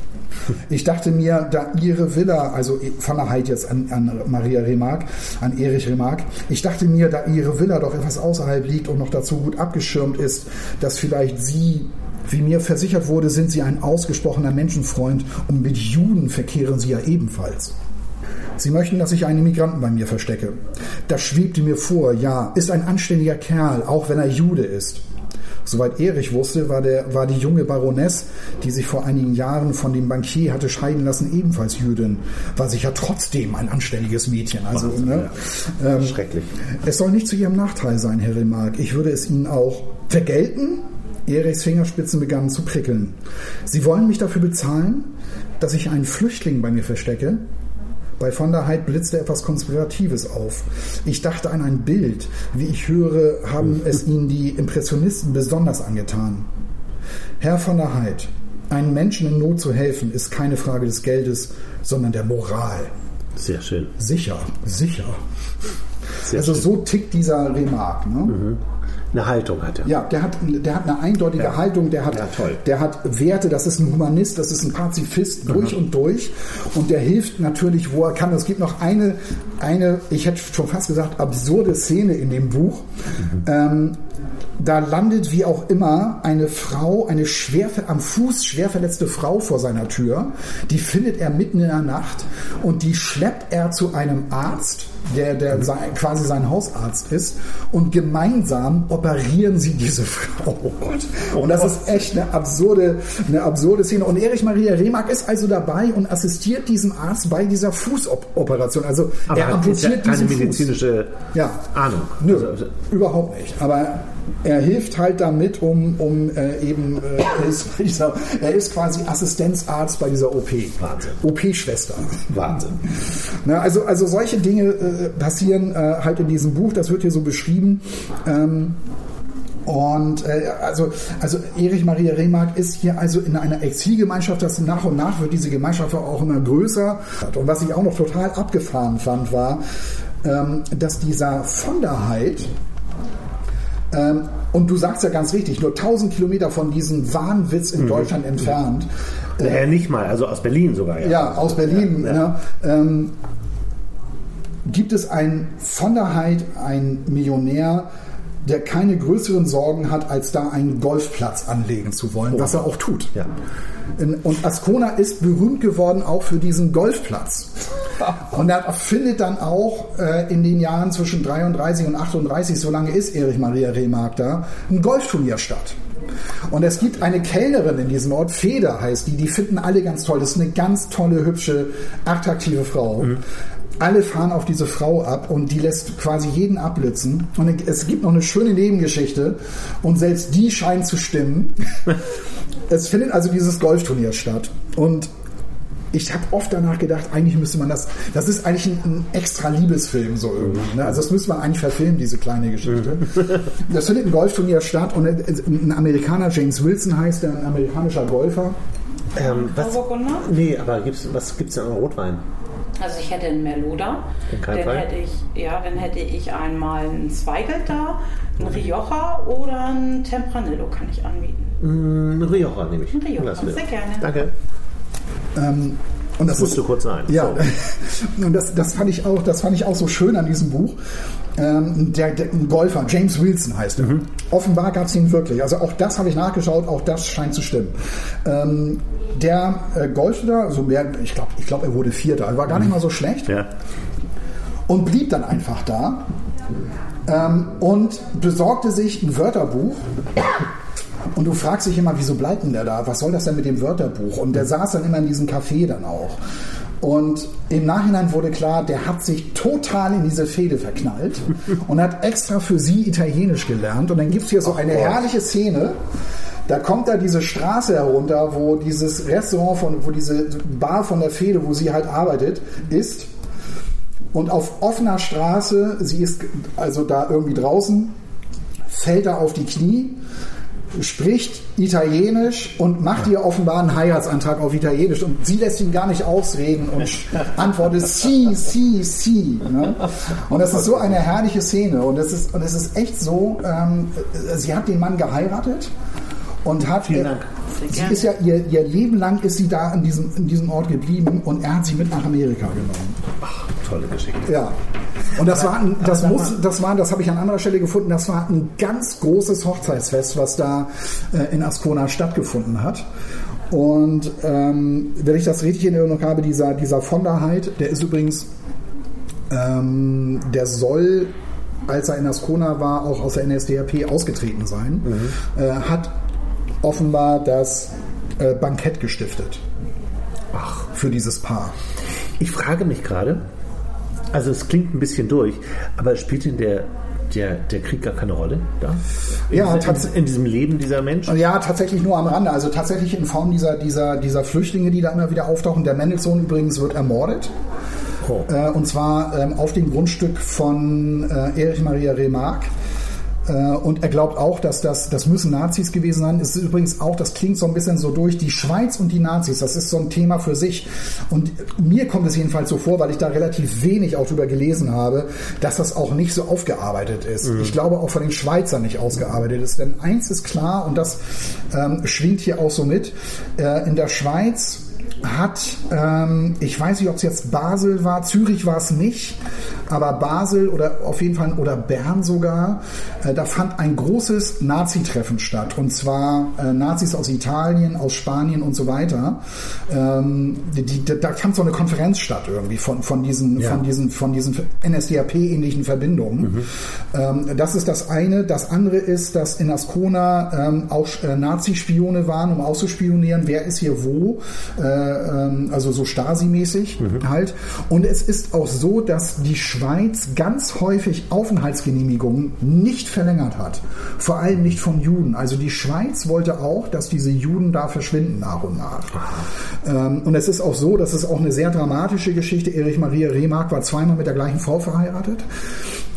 Ich dachte mir, da ihre Villa, also von der Heid jetzt an, an Maria Remark, an Erich Remark, ich dachte mir, da ihre Villa doch etwas außerhalb liegt und noch dazu gut abgeschirmt ist, dass vielleicht sie wie mir versichert wurde, sind Sie ein ausgesprochener Menschenfreund und mit Juden verkehren Sie ja ebenfalls. Sie möchten, dass ich einen Immigranten bei mir verstecke. Das schwebte mir vor, ja, ist ein anständiger Kerl, auch wenn er Jude ist. Soweit Erich wusste, war, der, war die junge Baroness, die sich vor einigen Jahren von dem Bankier hatte scheiden lassen, ebenfalls Jüdin. War sicher trotzdem ein anständiges Mädchen. Also, ne? ähm, Schrecklich. Es soll nicht zu ihrem Nachteil sein, Herr Remark. Ich würde es Ihnen auch vergelten, Erichs Fingerspitzen begannen zu prickeln. Sie wollen mich dafür bezahlen, dass ich einen Flüchtling bei mir verstecke? Bei von der Heid blitzte etwas Konspiratives auf. Ich dachte an ein Bild. Wie ich höre, haben es Ihnen die Impressionisten besonders angetan. Herr von der Heid, einem Menschen in Not zu helfen, ist keine Frage des Geldes, sondern der Moral. Sehr schön. Sicher, sicher. Sehr also schön. so tickt dieser Remark. Ne? Eine Haltung hat er. Ja, der hat, der hat eine eindeutige Ja. Haltung, der hat, Ja, der hat Werte, das ist ein Humanist, das ist ein Pazifist durch und durch und der hilft natürlich, wo er kann. Es gibt noch eine, eine, ich hätte schon fast gesagt, absurde Szene in dem Buch. Ähm, da landet wie auch immer eine Frau, eine schwer, am Fuß schwer verletzte Frau vor seiner Tür. Die findet er mitten in der Nacht und die schleppt er zu einem Arzt, der, der sein, quasi sein Hausarzt ist und gemeinsam operieren sie diese Frau. Und das ist echt eine absurde, eine absurde Szene. Und Erich Maria Remark ist also dabei und assistiert diesem Arzt bei dieser Fußoperation. Also Aber er hat jetzt ja amputiert keine diesen Fuß. medizinische Ja. Ahnung. Nö, Also, überhaupt nicht. Aber er hilft halt damit, um, um äh, eben, äh, er, ist, dieser, er ist quasi Assistenzarzt bei dieser OP. Wahnsinn. OP-Schwester. Wahnsinn. Na, also, also solche Dinge äh, passieren äh, halt in diesem Buch, das wird hier so beschrieben. Ähm, und äh, also, also Erich Maria Remark ist hier also in einer Exilgemeinschaft, das nach und nach wird diese Gemeinschaft auch immer größer. Und was ich auch noch total abgefahren fand, war, ähm, dass dieser von der Heid, ähm, und du sagst ja ganz richtig, nur 1000 Kilometer von diesem Wahnwitz in Deutschland entfernt, Naja, nicht mal, also aus Berlin sogar. Ja, ja, aus Berlin. Ja. Ne, ähm, gibt es ein von der Heid, ein Millionär, der keine größeren Sorgen hat, als da einen Golfplatz anlegen zu wollen, was er auch tut. Ja. Und Ascona ist berühmt geworden auch für diesen Golfplatz. Und er findet dann auch äh, in den Jahren zwischen 33 und 38, so lange ist Erich Maria Remark da, ein Golfturnier statt. Und es gibt eine Kellnerin in diesem Ort, Feder heißt die, die finden alle ganz toll. Das ist eine ganz tolle, hübsche, attraktive Frau. Alle fahren auf diese Frau ab und die lässt quasi jeden abblitzen. Und es gibt noch eine schöne Nebengeschichte und selbst die scheint zu stimmen. es findet also dieses Golfturnier statt. Und ich habe oft danach gedacht, eigentlich müsste man das, das ist eigentlich ein, ein extra Liebesfilm so irgendwie. Ne? Also das müsste man eigentlich verfilmen, diese kleine Geschichte. Das findet ein Golfturnier statt und ein Amerikaner, James Wilson heißt der, ein amerikanischer Golfer. Ähm, was, nee, aber gibt's, was gibt es denn an Rotwein? Also ich hätte einen Merloda, Den dann hätte ich, ja, dann hätte ich einmal einen Zweigelt da, einen Rioja oder einen Tempranillo kann ich anbieten. Mm, Rioja nehme ich. Ein Rioja, sehr gerne. Danke. Ähm, und das Musst ist, du kurz sein. Ja, So. und das, das, fand ich auch, das fand ich auch so schön an diesem Buch. Ähm, der, der Golfer, James Wilson heißt er. Offenbar gab es ihn wirklich. Also auch das habe ich nachgeschaut, auch das scheint zu stimmen. Ähm, der äh, golfte da, also mehr, ich glaube, ich glaub, er wurde Vierter. Er war gar nicht mal so schlecht. Ja. und blieb dann einfach da ähm, und besorgte sich ein Wörterbuch. Und du fragst dich immer, wieso bleibt denn der da? Was soll das denn mit dem Wörterbuch? Und der saß dann immer in diesem Café dann auch. Und im Nachhinein wurde klar, der hat sich total in diese Fehde verknallt und hat extra für sie Italienisch gelernt. Und dann gibt es hier so eine herrliche Szene. Da kommt da diese Straße herunter, wo dieses Restaurant von, wo diese Bar von der Fehde, wo sie halt arbeitet, ist. Und auf offener Straße, sie ist also da irgendwie draußen, fällt er auf die Knie, spricht Italienisch und macht ihr offenbar einen Heiratsantrag auf Italienisch und sie lässt ihn gar nicht ausreden und antwortet si, si, si. Ne? Und das ist so eine herrliche Szene und es ist, und es ist echt so, ähm, sie hat den Mann geheiratet und hat Vielen Dank. Sie ist ja ihr, ihr Leben lang ist sie da in diesem, in diesem Ort geblieben und er hat sie mit nach Amerika genommen. Ach, tolle Geschichte. Ja. Und das war, ein, das muss, das war, das habe ich an anderer Stelle gefunden, das war ein ganz großes Hochzeitsfest, was da äh, in Ascona stattgefunden hat. Und ähm, wenn ich das richtig in Erinnerung habe, dieser, dieser von der ist übrigens, ähm, der soll, als er in Ascona war, auch aus der NSDAP ausgetreten sein, äh, hat offenbar das äh, Bankett gestiftet. Ach. Für dieses Paar. Ich frage mich gerade, also es klingt ein bisschen durch, aber spielt denn der, der, der Krieg gar keine Rolle da? In, Ja, in, in diesem Leben dieser Menschen? Ja, tatsächlich nur am Rande. Also tatsächlich in Form dieser, dieser, dieser Flüchtlinge, die da immer wieder auftauchen. Der Mendelssohn übrigens wird ermordet. Oh. Äh, und zwar ähm, auf dem Grundstück von äh, Erich Maria Remarque. Äh, und er glaubt auch, dass das, das müssen Nazis gewesen sein. Es ist übrigens auch, das klingt so ein bisschen so durch, die Schweiz und die Nazis, das ist so ein Thema für sich. Und mir kommt es jedenfalls so vor, weil ich da relativ wenig auch drüber gelesen habe, dass das auch nicht so aufgearbeitet ist. Ich glaube auch von den Schweizern nicht ausgearbeitet ist. Denn eins ist klar, und das ähm, schwingt hier auch so mit, äh, in der Schweiz hat, ähm, ich weiß nicht, ob es jetzt Basel war, Zürich war es nicht, aber Basel oder auf jeden Fall oder Bern sogar, äh, da fand ein großes Nazi-Treffen statt und zwar äh, Nazis aus Italien, aus Spanien und so weiter. Ähm, die, die, da fand so eine Konferenz statt irgendwie von, von diesen, Ja. von diesen, von diesen NSDAP-ähnlichen Verbindungen. Ähm, das ist das eine. Das andere ist, dass in Ascona ähm, auch äh, Nazi-Spione waren, um auszuspionieren, wer ist hier wo, äh, also so Stasi-mäßig halt. Und es ist auch so, dass die Schweiz ganz häufig Aufenthaltsgenehmigungen nicht verlängert hat. Vor allem nicht von Juden. Also die Schweiz wollte auch, dass diese Juden da verschwinden nach und nach. Ähm, und es ist auch so, das ist auch eine sehr dramatische Geschichte. Erich Maria Remarque war zweimal mit der gleichen Frau verheiratet.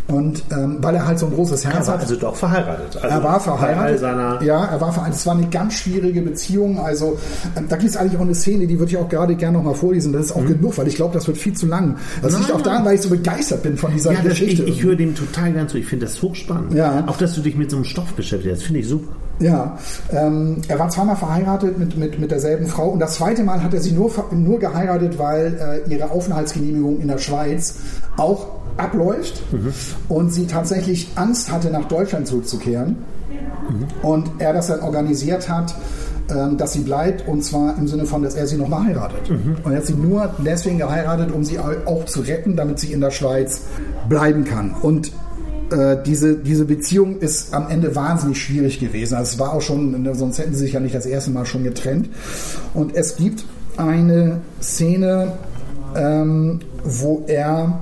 Und ähm, weil er halt so ein großes Herz Er war hat. also doch verheiratet. Also Er war verheiratet. ja, er war verheiratet. Es war eine ganz schwierige Beziehung. Also ähm, da gibt es eigentlich auch eine Szene, die würde ich auch gerade gerne noch mal vorlesen. Das ist Mhm. auch genug, weil ich glaube, das wird viel zu lang. Das liegt auch daran, weil ich so begeistert bin von dieser ja, das, Geschichte. ich, ich höre dem total gern zu. Ich finde das hochspannend. Ja. Auch, dass du dich mit so einem Stoff beschäftigst, das finde ich super. Ja, ähm, er war zweimal verheiratet mit, mit, mit derselben Frau und das zweite Mal hat er sie nur, nur geheiratet, weil äh, ihre Aufenthaltsgenehmigung in der Schweiz auch abläuft und sie tatsächlich Angst hatte, nach Deutschland zurückzukehren und er das dann organisiert hat, ähm, dass sie bleibt und zwar im Sinne von, dass er sie nochmal heiratet. Und er hat sie nur deswegen geheiratet, um sie au- auch zu retten, damit sie in der Schweiz bleiben kann. Und äh, diese, diese Beziehung ist am Ende wahnsinnig schwierig gewesen. Also es war auch schon, sonst hätten sie sich ja nicht das erste Mal schon getrennt. Und es gibt eine Szene, ähm, wo er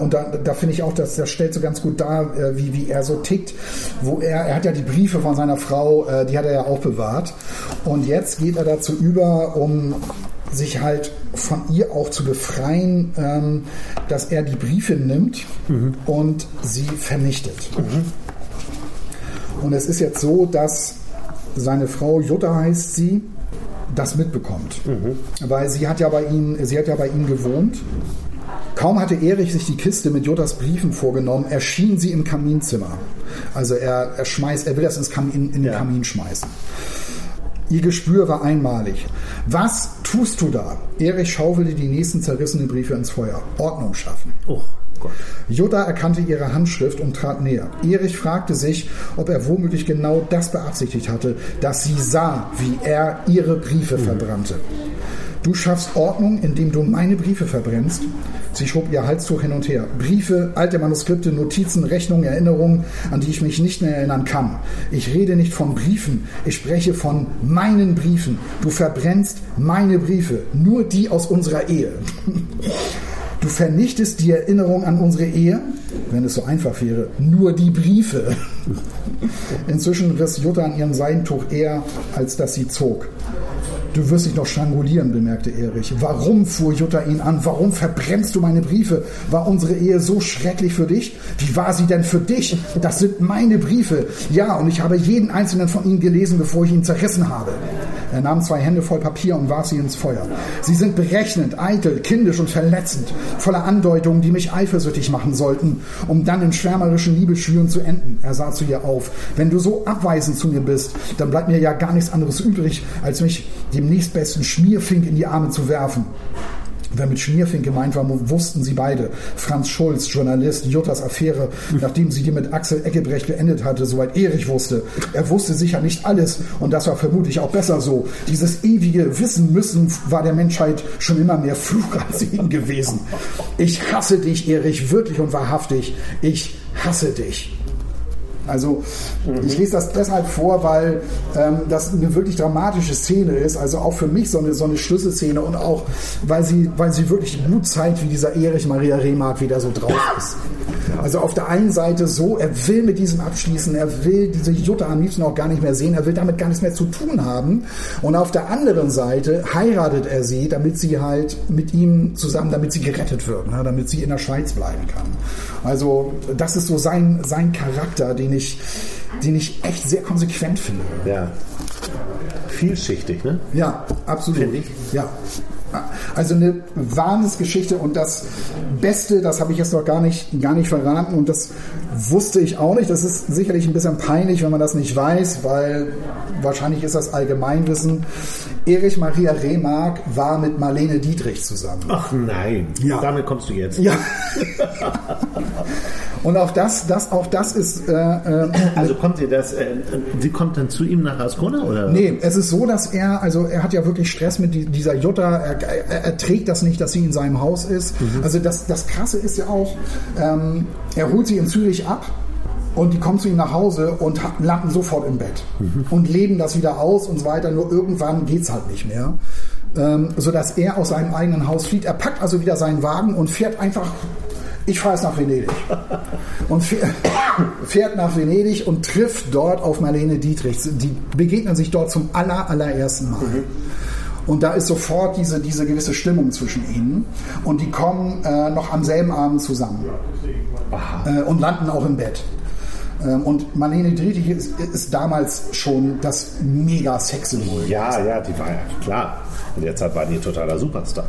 und da, da finde ich auch, dass das stellt so ganz gut dar, äh, wie, wie er so tickt. Wo er, er hat ja die Briefe von seiner Frau, äh, die hat er ja auch bewahrt. Und jetzt geht er dazu über, um sich halt von ihr auch zu befreien, ähm, dass er die Briefe nimmt und sie vernichtet. Und es ist jetzt so, dass seine Frau, Jutta heißt sie, das mitbekommt. Weil sie hat ja bei ihm, sie hat ja bei ihm gewohnt. Kaum hatte Erich sich die Kiste mit Juttas Briefen vorgenommen, erschien sie im Kaminzimmer. Also er, er schmeißt, er will das ins Kamin, in, den Ja. Kamin schmeißen. Ihr Gespür war einmalig. Was tust du da? Erich schaufelte die nächsten zerrissenen Briefe ins Feuer. Ordnung schaffen. Oh Gott. Jutta erkannte ihre Handschrift und trat näher. Erich fragte sich, ob er womöglich genau das beabsichtigt hatte, dass sie sah, wie er ihre Briefe verbrannte. Du schaffst Ordnung, indem du meine Briefe verbrennst. Sie schob ihr Halstuch hin und her. Briefe, alte Manuskripte, Notizen, Rechnungen, Erinnerungen, an die ich mich nicht mehr erinnern kann. Ich rede nicht von Briefen, ich spreche von meinen Briefen. Du verbrennst meine Briefe, nur die aus unserer Ehe. Du vernichtest die Erinnerung an unsere Ehe, wenn es so einfach wäre, nur die Briefe. Inzwischen riss Jutta an ihrem Seidentuch eher, als dass sie zog. Du wirst dich noch strangulieren, bemerkte Erich. Warum, fuhr Jutta ihn an, warum verbrennst du meine Briefe? War unsere Ehe so schrecklich für dich? Wie war sie denn für dich? Das sind meine Briefe. Ja, und ich habe jeden einzelnen von ihnen gelesen, bevor ich ihn zerrissen habe. Er nahm zwei Hände voll Papier und warf sie ins Feuer. Sie sind berechnend, eitel, kindisch und verletzend, voller Andeutungen, die mich eifersüchtig machen sollten, um dann in schwärmerischen Liebesschwüren zu enden. Er sah zu ihr auf. Wenn du so abweisend zu mir bist, dann bleibt mir ja gar nichts anderes übrig, als mich dem nächstbesten Schmierfink in die Arme zu werfen. Wer mit Schmierfink gemeint war, wussten sie beide. Franz Schulz, Journalist, Juttas Affäre, nachdem sie die mit Axel Eckebrecht beendet hatte, soweit Erich wusste. Er wusste sicher nicht alles und das war vermutlich auch besser so. Dieses ewige Wissen müssen war der Menschheit schon immer mehr Fluch als Segen gewesen. Ich hasse dich, Erich, wirklich und wahrhaftig. Ich hasse dich. Also ich lese das deshalb vor, weil ähm, das eine wirklich dramatische Szene ist, also auch für mich so eine, so eine Schlüsselszene und auch, weil sie, weil sie wirklich gut zeigt, wie dieser Erich Maria Remark wieder so drauf ist. Also auf der einen Seite so, er will mit diesem abschließen, er will diese Jutta am liebsten auch gar nicht mehr sehen, er will damit gar nichts mehr zu tun haben. Und auf der anderen Seite heiratet er sie, damit sie halt mit ihm zusammen, damit sie gerettet wird, ne, damit sie in der Schweiz bleiben kann. Also das ist so sein, sein Charakter, den ich, den ich echt sehr konsequent finde. Ja. Vielschichtig, ne? Ja, absolut. Finde ich. Ja. Also eine Wahnsinnsgeschichte und das Beste, das habe ich jetzt noch gar nicht, gar nicht verraten und das wusste ich auch nicht. Das ist sicherlich ein bisschen peinlich, wenn man das nicht weiß, weil wahrscheinlich ist das Allgemeinwissen. Erich Maria Remark war mit Marlene Dietrich zusammen. Ach nein, Ja. damit kommst du jetzt. Ja. und auch das, das, auch das ist äh, äh, Also kommt ihr das, äh, sie kommt dann zu ihm nach Ascona oder? Nee, es ist so, dass er, also er hat ja wirklich Stress mit die- dieser Jutta, er, er, er trägt das nicht, dass sie in seinem Haus ist. Also das, das Krasse ist ja auch, ähm, er holt sie in Zürich ab und die kommen zu ihm nach Hause und landen sofort im Bett und leben das wieder aus und so weiter, nur irgendwann geht's halt nicht mehr. Ähm, sodass er aus seinem eigenen Haus flieht. Er packt also wieder seinen Wagen und fährt einfach, ich fahre jetzt nach Venedig. Und fährt, nach Venedig und trifft dort auf Marlene Dietrich. Die begegnen sich dort zum aller, allerersten Mal. Und da ist sofort diese, diese gewisse Stimmung zwischen ihnen. Und die kommen äh, noch am selben Abend zusammen äh, und landen auch im Bett. Ähm, und Marlene Dietrich ist, ist damals schon das mega Sexsymbol. Ja, ja, die war ja klar. In der Zeit war die totaler Superstar.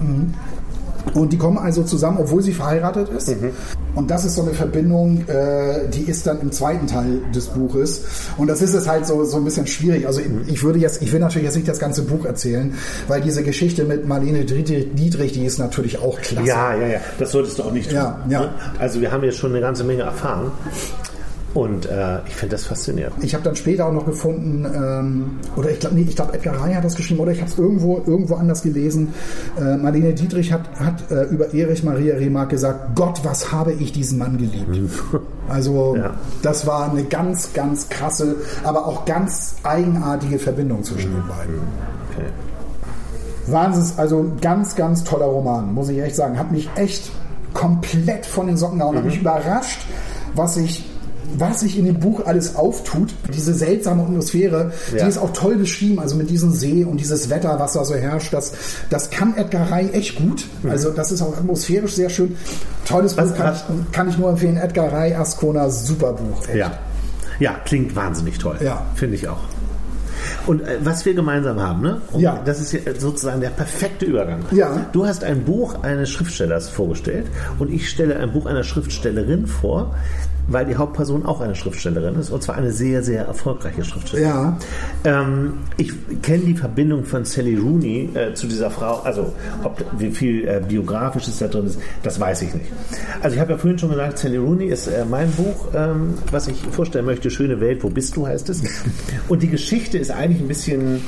Und die kommen also zusammen, obwohl sie verheiratet ist. Und das ist so eine Verbindung, äh, die ist dann im zweiten Teil des Buches. Und das ist es halt so, so ein bisschen schwierig. Also ich- würde jetzt, ich will natürlich jetzt nicht das ganze Buch erzählen, weil diese Geschichte mit Marlene Dietrich, die ist natürlich auch klasse. Ja, ja, ja. Das solltest du auch nicht tun. Ja, ja. Also wir haben jetzt schon eine ganze Menge erfahren. Und äh, ich finde das faszinierend. Ich habe dann später auch noch gefunden, ähm, oder ich glaube, nee, ich glaube, Edgar Ray hat das geschrieben, oder ich habe es irgendwo, irgendwo anders gelesen. Äh, Marlene Dietrich hat, hat äh, über Erich Maria Remark gesagt, Gott, was habe ich diesen Mann geliebt. Also Ja. das war eine ganz, ganz krasse, aber auch ganz eigenartige Verbindung zwischen den beiden. Okay. Wahnsinns, also ein ganz, ganz toller Roman, muss ich echt sagen. Hat mich echt komplett von den Socken gehauen. Hat mich überrascht, was sich was sich in dem Buch alles auftut, diese seltsame Atmosphäre, Ja. die ist auch toll beschrieben, also mit diesem See und dieses Wetter, was da so herrscht, das, das kann Edgar Ray echt gut. Also das ist auch atmosphärisch sehr schön. Tolles Buch, kann ich, kann ich nur empfehlen. Edgar Ray, Ascona, super Buch. echt. Ja. Ja, klingt wahnsinnig toll. Ja. Finde ich auch. Und äh, was wir gemeinsam haben, ne? Und Ja. Das ist sozusagen der perfekte Übergang. Ja. Du hast ein Buch eines Schriftstellers vorgestellt und ich stelle ein Buch einer Schriftstellerin vor, weil die Hauptperson auch eine Schriftstellerin ist und zwar eine sehr, sehr erfolgreiche Schriftstellerin. Ja. Ähm, ich kenne die Verbindung von Sally Rooney äh, zu dieser Frau, also ob, wie viel äh, biografisches da drin ist, das weiß ich nicht. Also ich habe ja vorhin schon gesagt, Sally Rooney ist äh, mein Buch, ähm, was ich vorstellen möchte, Schöne Welt, wo bist du heißt es. Und die Geschichte ist eigentlich ein bisschen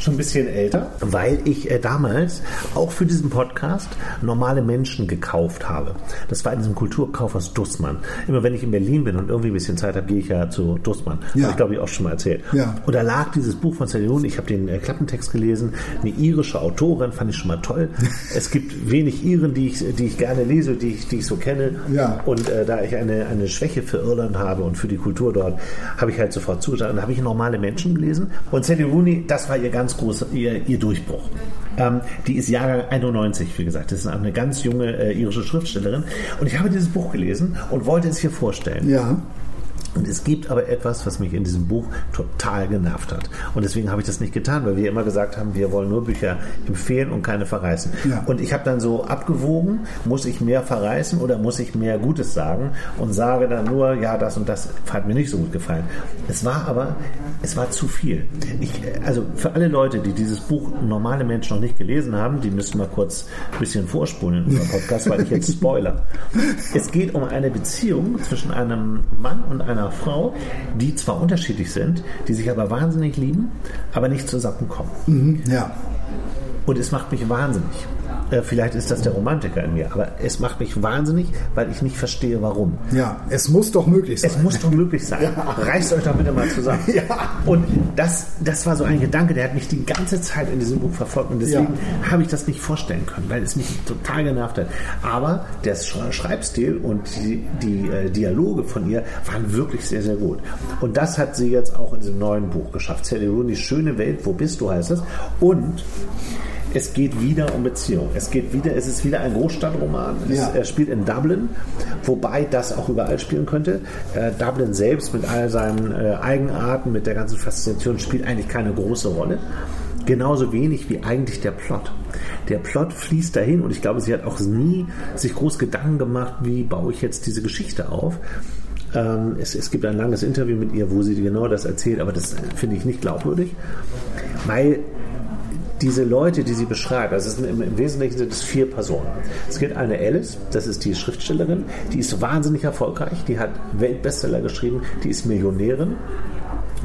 schon ein bisschen älter, weil ich äh, damals auch für diesen Podcast normale Menschen gekauft habe. Das war in diesem Kulturkaufhaus Dussmann. Immer wenn ich in Berlin bin und irgendwie ein bisschen Zeit habe, gehe ich ja zu Dussmann. Ja. Habe ich glaube ich auch schon mal erzählt. Ja. Und da lag dieses Buch von Celine, ich habe den äh, Klappentext gelesen, eine irische Autorin, fand ich schon mal toll. Es gibt wenig Iren, die ich, die ich gerne lese, die ich, die ich so kenne. Ja. Und äh, da ich eine, eine Schwäche für Irland habe und für die Kultur dort, habe ich halt sofort zugesagt. Und da habe ich normale Menschen gelesen. Und Sally Rooney, das war ihr ganz großer, ihr, ihr Durchbruch. Ähm, die ist Jahrgang 91, wie gesagt. Das ist eine ganz junge äh, irische Schriftstellerin. Und ich habe dieses Buch gelesen und wollte es hier vorstellen. Ja. Und es gibt aber etwas, was mich in diesem Buch total genervt hat. Und deswegen habe ich das nicht getan, weil wir immer gesagt haben, wir wollen nur Bücher empfehlen und keine verreißen. Ja. Und ich habe dann so abgewogen, muss ich mehr verreißen oder muss ich mehr Gutes sagen und sage dann nur, ja, das und das hat mir nicht so gut gefallen. Es war aber, es war zu viel. Ich, also für alle Leute, die dieses Buch normale Menschen noch nicht gelesen haben, die müssen mal kurz ein bisschen vorspulen in unserem Podcast, weil ich jetzt spoiler. Es geht um eine Beziehung zwischen einem Mann und einer Frau, die zwar unterschiedlich sind, die sich aber wahnsinnig lieben, aber nicht zusammenkommen. Mhm. Ja. Und es macht mich wahnsinnig. Äh, Vielleicht ist das der Romantiker in mir, aber es macht mich wahnsinnig, weil ich nicht verstehe, warum. Ja. Es muss doch möglich sein. Es muss doch möglich sein. Reißt euch doch bitte mal zusammen. Und das, das war so ein Gedanke, der hat mich die ganze Zeit in diesem Buch verfolgt. Und deswegen habe ich das nicht vorstellen können, weil es mich total genervt hat. Aber der Sch- Schreibstil und die, die äh, Dialoge von ihr waren wirklich sehr, sehr gut. Und das hat sie jetzt auch in diesem neuen Buch geschafft. Sally Rooney, Schöne Welt, wo bist du, heißt es. Und es geht wieder um Beziehung. Es geht wieder, es ist wieder ein Großstadtroman. Es, Ja. Er spielt in Dublin, wobei das auch überall spielen könnte. Äh, Dublin selbst mit all seinen äh, Eigenarten, mit der ganzen Faszination spielt eigentlich keine große Rolle. Genauso wenig wie eigentlich der Plot. Der Plot fließt dahin und ich glaube, sie hat auch nie sich groß Gedanken gemacht, wie baue ich jetzt diese Geschichte auf. Ähm, es, es gibt ein langes Interview mit ihr, wo sie genau das erzählt, aber das finde ich nicht glaubwürdig, weil diese Leute, die sie beschreibt, also es sind im, im Wesentlichen sind es vier Personen. Es gibt eine Alice, das ist die Schriftstellerin, die ist wahnsinnig erfolgreich, die hat Weltbestseller geschrieben, die ist Millionärin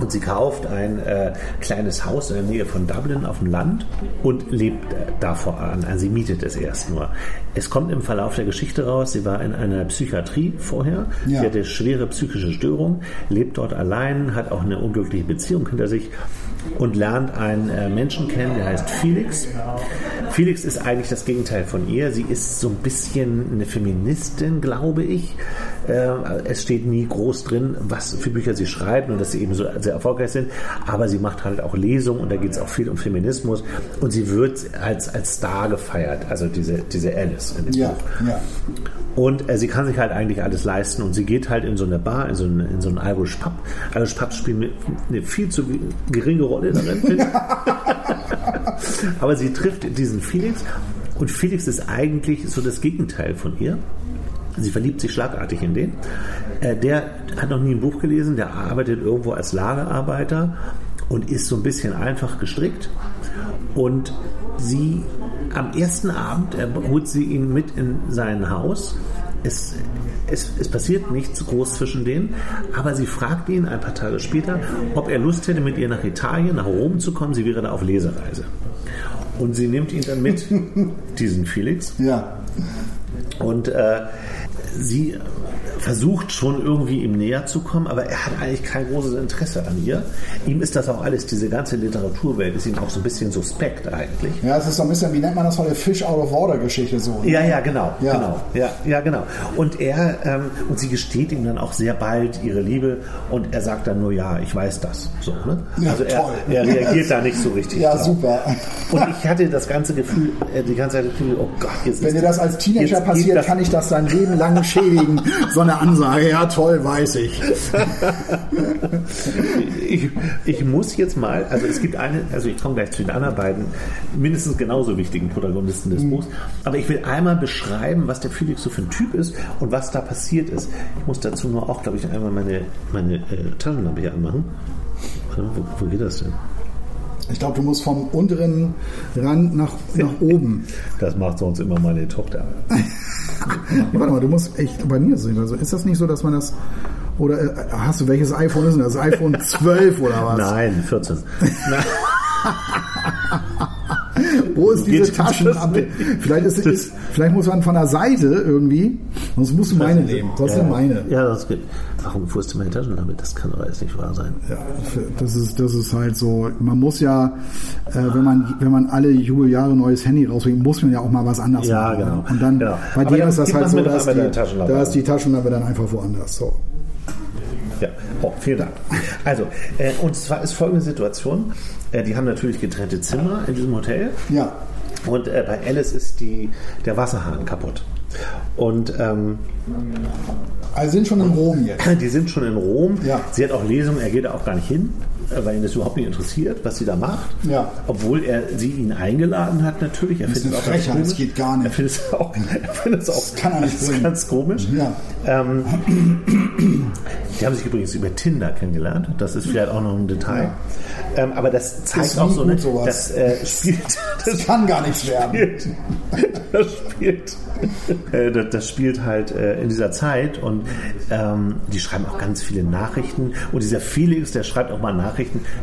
und sie kauft ein äh, kleines Haus in der Nähe von Dublin auf dem Land und lebt äh, davor an. Also sie mietet es erst nur. Es kommt im Verlauf der Geschichte raus, sie war in einer Psychiatrie vorher, Ja. sie hatte schwere psychische Störungen, lebt dort allein, hat auch eine unglückliche Beziehung hinter sich und lernt einen äh, Menschen kennen, der heißt Felix. Felix ist eigentlich das Gegenteil von ihr. Sie ist so ein bisschen eine Feministin, glaube ich. Äh, es steht nie groß drin, was für Bücher sie schreibt und dass sie eben so sehr erfolgreich sind. Aber sie macht halt auch Lesungen und da geht es auch viel um Feminismus. Und sie wird als, als Star gefeiert, also diese, diese Alice in dem Ja. Buch. Ja. Und äh, sie kann sich halt eigentlich alles leisten und sie geht halt in so eine Bar, in so einen, in so einen Irish Pub. Irish Pubs spielen eine, viel zu geringe Rolle darin. finde. Aber sie trifft diesen Felix und Felix ist eigentlich so das Gegenteil von ihr. Sie verliebt sich schlagartig in den. Äh, der hat noch nie ein Buch gelesen, der arbeitet irgendwo als Lagerarbeiter und ist so ein bisschen einfach gestrickt. Und sie am ersten Abend holt sie ihn mit in sein Haus. Es, es, es passiert nichts groß zwischen denen, aber sie fragt ihn ein paar Tage später, ob er Lust hätte, mit ihr nach Italien, nach Rom zu kommen. Sie wäre da auf Lesereise. Und sie nimmt ihn dann mit, diesen Felix. Ja. Und äh, sie versucht schon irgendwie ihm näher zu kommen, aber er hat eigentlich kein großes Interesse an ihr. Ihm ist das auch alles, diese ganze Literaturwelt ist ihm auch so ein bisschen suspekt eigentlich. Ja, es ist so ein bisschen, wie nennt man das heute, Fish out of water Geschichte so. ne? Ja, ja, genau, Ja. genau, ja, ja, genau. Und er ähm, und sie gesteht ihm dann auch sehr bald ihre Liebe und er sagt dann nur ja, ich weiß das, so. Ne? Ja, also er, toll. er reagiert da nicht so richtig. Ja, drauf. super. Und ich hatte das ganze Gefühl, äh, die ganze Zeit Gefühl, oh Gott, jetzt Wenn dir das als Teenager passiert, kann ich das dein Leben lang schädigen. So eine Ansage, ja toll, weiß ich. ich, ich muss jetzt mal, also es gibt eine, also ich komme gleich zu den anderen beiden mindestens genauso wichtigen Protagonisten des Buchs, aber ich will einmal beschreiben, was der Felix so für ein Typ ist und was da passiert ist. Ich muss dazu nur auch, glaube ich, einmal meine, meine äh, Taschenlampe hier anmachen. Wo, wo geht das denn? Ich glaube, du musst vom unteren Rand nach, nach oben. Das macht sonst immer meine Tochter. Warte mal, du musst echt bei mir sehen. Also ist das nicht so, dass man das. Oder äh, hast du welches iPhone ist denn das? iPhone 12 oder was? Nein, 14. Wo ist diese Taschenlampe? Vielleicht, ist, ist, vielleicht muss man von der Seite irgendwie, sonst musst du meine nehmen. Sonst nimm meine. Ja, das geht. Warum fuhrst du meine Taschenlampe? Das kann doch alles nicht wahr sein. Ja, das ist, das ist halt so. Man muss ja, äh, wenn man, wenn man alle Jubeljahre ein neues Handy rausbringt, muss man ja auch mal was anderes Ja, machen. genau. Und dann, Genau. bei dir ist das halt so, dass die, Taschenlampe da ist die Taschenlampe dann einfach woanders. So. Ja, oh, vielen Dank. Also, äh, und zwar ist folgende Situation. Äh, die haben natürlich getrennte Zimmer in diesem Hotel. Ja. Und äh, bei Alice ist die, der Wasserhahn kaputt. Und ähm, Also sind schon in Rom jetzt. die sind schon in Rom. Ja. Sie hat auch Lesungen, er geht da auch gar nicht hin, weil ihn das überhaupt nicht interessiert, was sie da macht. Ja. Obwohl er sie ihn eingeladen hat, natürlich. Er Das ist findet es eine Frechheit, das geht gar nicht. Er findet es auch, er findet es auch kann er nicht ganz, bringen. ganz komisch. Ja. Ähm, die haben sich übrigens über Tinder kennengelernt. Das ist vielleicht auch noch ein Detail. Ähm, aber das zeigt Ist auch so, gut, ne, sowas. das äh, spielt, das Das kann gar nichts werden. spielt, das spielt, äh, das, das spielt halt äh, in dieser Zeit und ähm, die schreiben auch ganz viele Nachrichten und dieser Felix, der schreibt auch mal Nachrichten,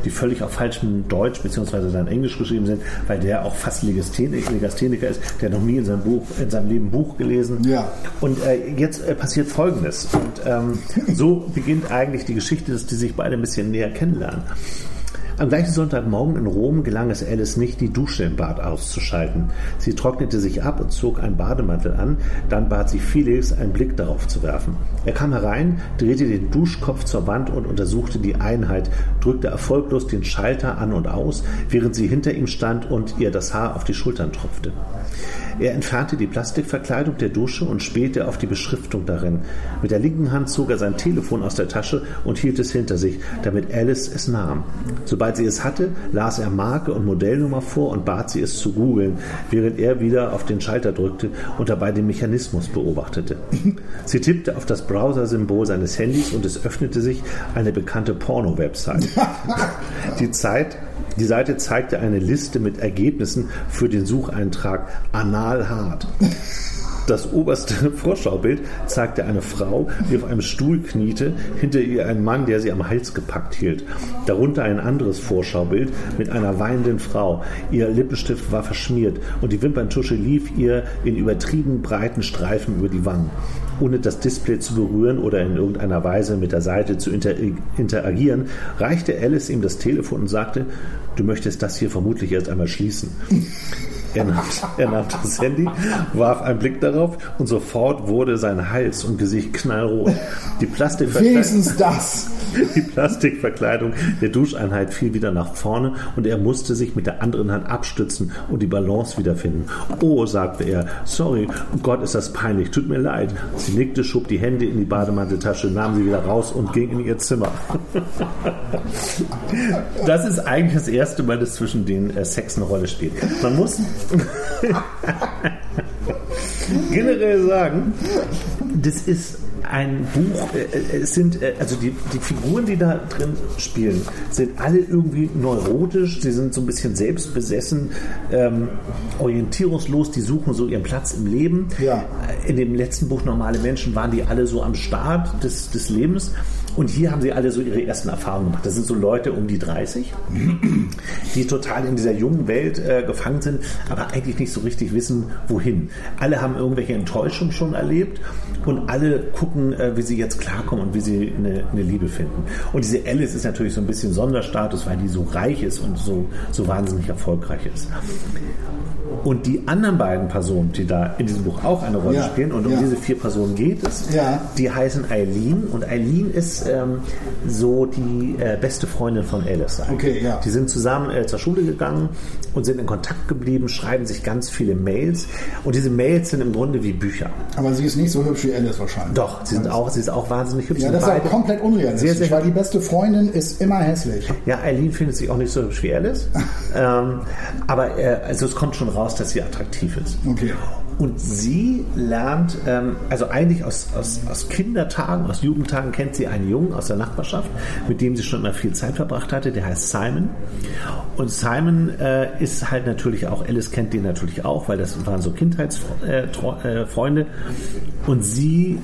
die völlig auf falschem Deutsch beziehungsweise dann Englisch geschrieben sind, weil der auch fast Legastheniker, ist, der noch nie in seinem Buch, in seinem Leben Buch gelesen. Ja. Und äh, jetzt äh, passiert Folgendes und ähm, so beginnt eigentlich die Geschichte, dass die sich beide ein bisschen näher kennenlernen. Am gleichen Sonntagmorgen in Rom gelang es Alice nicht, die Dusche im Bad auszuschalten. Sie trocknete sich ab und zog einen Bademantel an. Dann bat sie Felix, einen Blick darauf zu werfen. Er kam herein, drehte den Duschkopf zur Wand und untersuchte die Einheit, drückte erfolglos den Schalter an und aus, während sie hinter ihm stand und ihr das Haar auf die Schultern tropfte. Er entfernte die Plastikverkleidung der Dusche und spähte auf die Beschriftung darin. Mit der linken Hand zog er sein Telefon aus der Tasche und hielt es hinter sich, damit Alice es nahm. Sobald sie es hatte, las er Marke und Modellnummer vor und bat sie es zu googeln, während er wieder auf den Schalter drückte und dabei den Mechanismus beobachtete. Sie tippte auf das Browser-Symbol seines Handys und es öffnete sich eine bekannte Porno-Website. Die Zeit die Seite zeigte eine Liste mit Ergebnissen für den Sucheintrag Anal hart. Das oberste Vorschaubild zeigte eine Frau, die auf einem Stuhl kniete, hinter ihr ein Mann, der sie am Hals gepackt hielt. Darunter ein anderes Vorschaubild mit einer weinenden Frau. Ihr Lippenstift war verschmiert und die Wimperntusche lief ihr in übertrieben breiten Streifen über die Wangen. Ohne das Display zu berühren oder in irgendeiner Weise mit der Seite zu inter interagieren, reichte Alice ihm das Telefon und sagte, du möchtest das hier vermutlich erst einmal schließen. Er nahm, er nahm das Handy, warf einen Blick darauf und sofort wurde sein Hals und Gesicht knallrot. Die Plastikverkleidung, Wenigstens das. die Plastikverkleidung der Duscheinheit fiel wieder nach vorne und er musste sich mit der anderen Hand abstützen und die Balance wiederfinden. Oh, sagte er, sorry, Gott ist das peinlich, tut mir leid. Sie nickte, schob die Hände in die Bademanteltasche, nahm sie wieder raus und ging in ihr Zimmer. Das ist eigentlich das erste Mal, dass zwischen den äh, Sex eine Rolle spielt. Man muss generell sagen, das ist ein Buch, äh, es sind, äh, also die, die Figuren, die da drin spielen, sind alle irgendwie neurotisch, sie sind so ein bisschen selbstbesessen, ähm, orientierungslos, die suchen so ihren Platz im Leben. Ja. In dem letzten Buch Normale Menschen waren die alle so am Start des, des Lebens. Und hier haben sie alle so ihre ersten Erfahrungen gemacht. Das sind so Leute um die 30, die total in dieser jungen Welt äh, gefangen sind, aber eigentlich nicht so richtig wissen, wohin. Alle haben irgendwelche Enttäuschungen schon erlebt und alle gucken, äh, wie sie jetzt klarkommen und wie sie eine, eine Liebe finden. Und diese Alice ist natürlich so ein bisschen Sonderstatus, weil die so reich ist und so, so wahnsinnig erfolgreich ist. Und die anderen beiden Personen, die da in diesem Buch auch eine Rolle Ja, spielen, und um ja. diese vier Personen geht es, Ja. die heißen Eileen. Und Eileen ist ähm, so die äh, beste Freundin von Alice. eigentlich. Okay, ja. Die sind zusammen äh, zur Schule gegangen und sind in Kontakt geblieben, schreiben sich ganz viele Mails. Und diese Mails sind im Grunde wie Bücher. Aber sie ist nicht so hübsch wie Alice wahrscheinlich. Doch, sie sind auch, sie ist auch wahnsinnig hübsch. Ja, das ist aber komplett unrealistisch, Sehr, sehr weil die beste Freundin ist immer hässlich. Ja, Eileen findet sich auch nicht so hübsch wie Alice. ähm, aber äh, also es kommt schon raus, dass sie attraktiv ist. Okay. Und sie lernt, ähm, also eigentlich aus, aus, aus Kindertagen, aus Jugendtagen kennt sie einen Jungen aus der Nachbarschaft, mit dem sie schon immer viel Zeit verbracht hatte, der heißt Simon. Und Simon äh, ist halt natürlich auch, Alice kennt den natürlich auch, weil das waren so Kindheitsfreunde. Äh, äh, und sie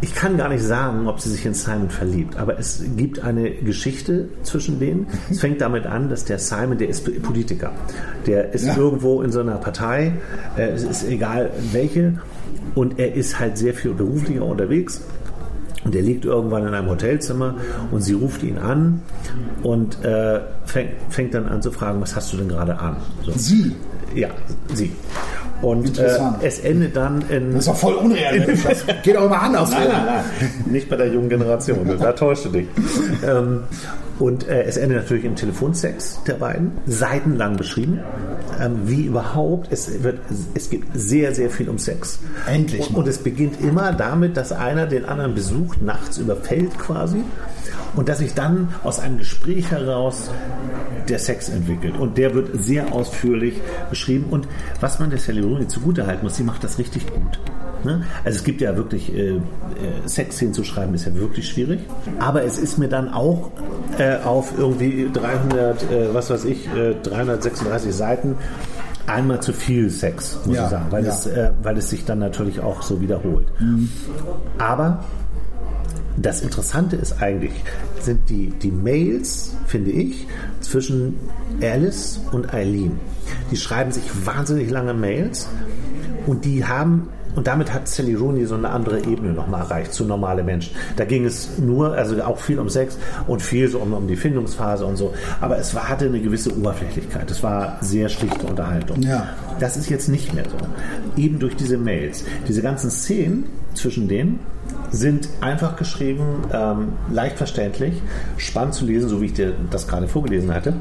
ich kann gar nicht sagen, ob sie sich in Simon verliebt, aber es gibt eine Geschichte zwischen denen. Es fängt damit an, dass der Simon, der ist Politiker, der ist ja. irgendwo in so einer Partei, äh, es ist egal welche, und er ist halt sehr viel beruflicher unterwegs. Und er liegt irgendwann in einem Hotelzimmer und sie ruft ihn an und äh, fängt, fängt, dann an zu fragen, was hast du denn gerade an? So. Sie? Ja, sie. Und äh, es endet dann in. Das ist doch voll unrealistisch. Geht auch immer anders. Nein, nein, nein. Nicht bei der jungen Generation. Da täuscht du dich. Ähm, und äh, es endet natürlich im Telefonsex der beiden, seitenlang beschrieben, ähm, wie überhaupt. Es, wird, es geht sehr, sehr viel um Sex. Endlich. Und, und es beginnt immer damit, dass einer den anderen besucht, nachts überfällt quasi und dass sich dann aus einem Gespräch heraus der Sex entwickelt. Und der wird sehr ausführlich beschrieben. Und was man der Sally Rooney zugutehalten muss, sie macht das richtig gut. Ne? Also es gibt ja wirklich, äh, äh, Sexszenen zu schreiben ist ja wirklich schwierig. Aber es ist mir dann auch äh, auf irgendwie 300, äh, was weiß ich, 336 äh, Seiten einmal zu viel Sex, muss ja, ich sagen, weil, ja. es, äh, weil es sich dann natürlich auch so wiederholt. Mhm. Aber das Interessante ist eigentlich, sind die, die Mails, finde ich, zwischen Alice und Eileen. Die schreiben sich wahnsinnig lange Mails und die haben und damit hat Sally Rooney so eine andere Ebene nochmal erreicht zu normale Menschen. Da ging es nur, also auch viel um Sex und viel so um, um die Findungsphase und so. Aber es war, hatte eine gewisse Oberflächlichkeit. Es war sehr schlichte Unterhaltung. Ja. Das ist jetzt nicht mehr so. Eben durch diese Mails. Diese ganzen Szenen zwischen denen sind einfach geschrieben, ähm, leicht verständlich, spannend zu lesen, so wie ich dir das gerade vorgelesen hatte.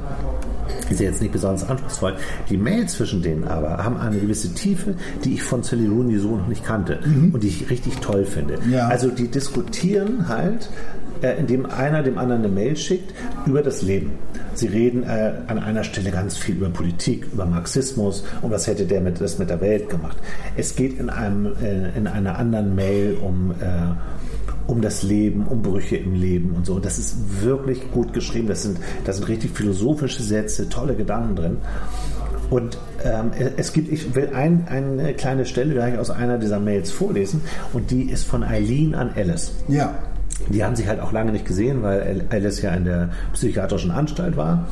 Ist ja jetzt nicht besonders anspruchsvoll. Die Mails zwischen denen aber haben eine gewisse Tiefe, die ich von Sally Rooney so noch nicht kannte mhm. und die ich richtig toll finde. Ja. Also die diskutieren halt äh, indem einer dem anderen eine Mail schickt über das Leben. Sie reden äh, an einer Stelle ganz viel über Politik, über Marxismus und was hätte der mit, das mit der Welt gemacht. Es geht in, einem, äh, in einer anderen Mail um, äh, um das Leben, um Brüche im Leben und so. Das ist wirklich gut geschrieben. Das sind, das sind richtig philosophische Sätze, tolle Gedanken drin. Und ähm, es gibt, ich will ein, eine kleine Stelle gleich aus einer dieser Mails vorlesen und die ist von Eileen an Alice. Ja. Die haben sich halt auch lange nicht gesehen, weil Alice ja in der psychiatrischen Anstalt war.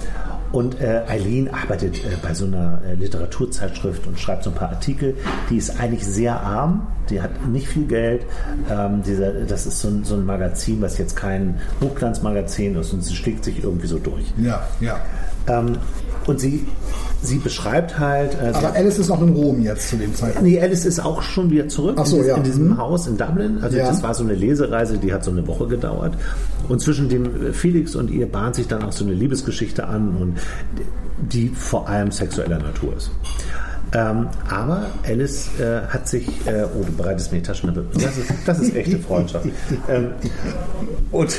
Und äh, Eileen arbeitet äh, bei so einer äh, Literaturzeitschrift und schreibt so ein paar Artikel. Die ist eigentlich sehr arm, die hat nicht viel Geld. Ähm, dieser, das ist so ein, so ein Magazin, was jetzt kein Hochglanzmagazin ist und sie schlägt sich irgendwie so durch. Ja, ja. Ähm, und sie sie beschreibt halt. Äh, Aber Alice ist noch in Rom jetzt zu dem Zeitpunkt. Nee, Alice ist auch schon wieder zurück Ach so, in, ja. in diesem mhm. Haus in Dublin. Also ja. das war so eine Lesereise, die hat so eine Woche gedauert. Und zwischen dem Felix und ihr bahnt sich dann auch so eine Liebesgeschichte an und die vor allem sexueller Natur ist. Ähm, aber Alice äh, hat sich, äh, oh, du bereitest mir Taschenlampe. Das ist, das ist echte Freundschaft. ähm, und,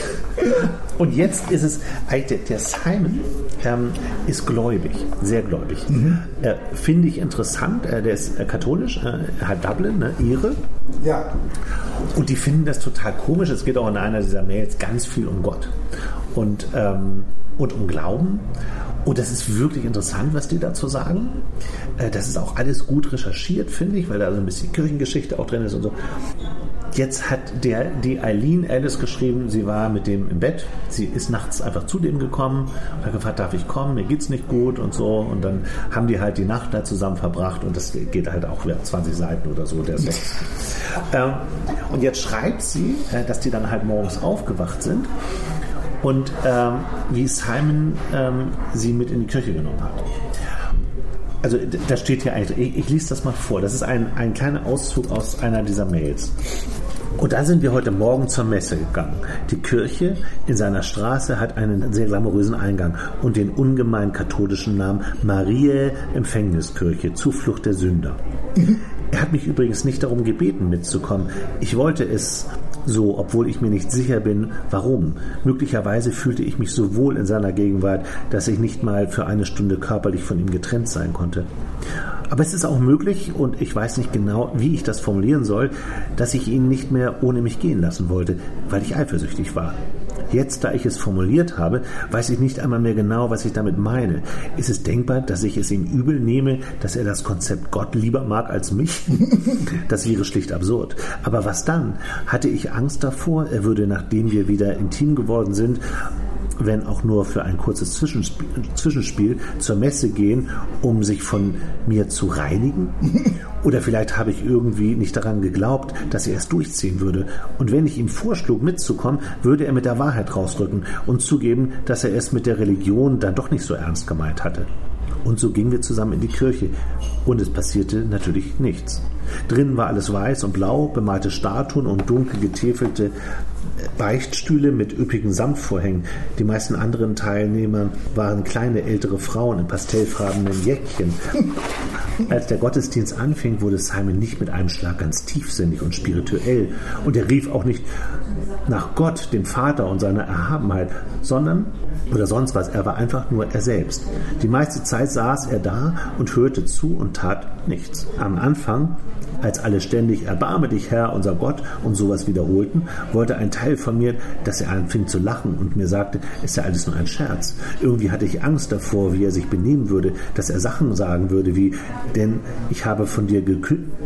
und jetzt ist es, der, der Simon ähm, ist gläubig, sehr gläubig. Mhm. Äh, Finde ich interessant. Äh, der ist äh, katholisch, äh, hat Dublin, ne, Ihre. Ja. Und die finden das total komisch. Es geht auch in einer dieser Mails ganz viel um Gott und, ähm, und um Glauben. Und das ist wirklich interessant, was die dazu sagen. Äh, das ist auch alles gut recherchiert, finde ich, weil da so ein bisschen Kirchengeschichte auch drin ist und so. Jetzt hat der, die Eileen Alice geschrieben, sie war mit dem im Bett. Sie ist nachts einfach zu dem gekommen und hat gefragt, darf ich kommen? Mir geht's nicht gut und so. Und dann haben die halt die Nacht da zusammen verbracht und das geht halt auch wieder 20 Seiten oder so, der Sex. ähm, und jetzt schreibt sie, äh, dass die dann halt morgens aufgewacht sind und ähm, wie Simon ähm, sie mit in die Kirche genommen hat. Also da steht hier eigentlich, ich, ich lese das mal vor, das ist ein, ein kleiner Auszug aus einer dieser Mails. Und da sind wir heute Morgen zur Messe gegangen. Die Kirche in seiner Straße hat einen sehr glamourösen Eingang und den ungemein katholischen Namen Mariä Empfängniskirche, Zuflucht der Sünder. Er hat mich übrigens nicht darum gebeten, mitzukommen. Ich wollte es so, obwohl ich mir nicht sicher bin, warum. Möglicherweise fühlte ich mich so wohl in seiner Gegenwart, dass ich nicht mal für eine Stunde körperlich von ihm getrennt sein konnte. Aber es ist auch möglich, und ich weiß nicht genau, wie ich das formulieren soll, dass ich ihn nicht mehr ohne mich gehen lassen wollte, weil ich eifersüchtig war. Jetzt, da ich es formuliert habe, weiß ich nicht einmal mehr genau, was ich damit meine. Ist es denkbar, dass ich es ihm übel nehme, dass er das Konzept Gott lieber mag als mich? Das wäre schlicht absurd. Aber was dann? Hatte ich Angst davor, er würde, nachdem wir wieder intim geworden sind, wenn auch nur für ein kurzes Zwischenspiel, Zwischenspiel zur Messe gehen, um sich von mir zu reinigen? Oder vielleicht habe ich irgendwie nicht daran geglaubt, dass er es durchziehen würde. Und wenn ich ihm vorschlug, mitzukommen, würde er mit der Wahrheit rausrücken und zugeben, dass er es mit der Religion dann doch nicht so ernst gemeint hatte. Und so gingen wir zusammen in die Kirche. Und es passierte natürlich nichts. Drinnen war alles weiß und blau, bemalte Statuen und dunkel getäfelte Beichtstühle mit üppigen Samtvorhängen. Die meisten anderen Teilnehmer waren kleine ältere Frauen in pastellfarbenen Jäckchen. Als der Gottesdienst anfing, wurde Simon nicht mit einem Schlag ganz tiefsinnig und spirituell. Und er rief auch nicht nach Gott, dem Vater und seiner Erhabenheit, sondern oder sonst was. Er war einfach nur er selbst. Die meiste Zeit saß er da und hörte zu und tat nichts. Am Anfang als alle ständig Erbarme dich, Herr, unser Gott und sowas wiederholten, wollte ein Teil von mir, dass er anfing zu lachen und mir sagte, ist ja alles nur ein Scherz. Irgendwie hatte ich Angst davor, wie er sich benehmen würde, dass er Sachen sagen würde wie, denn ich habe von dir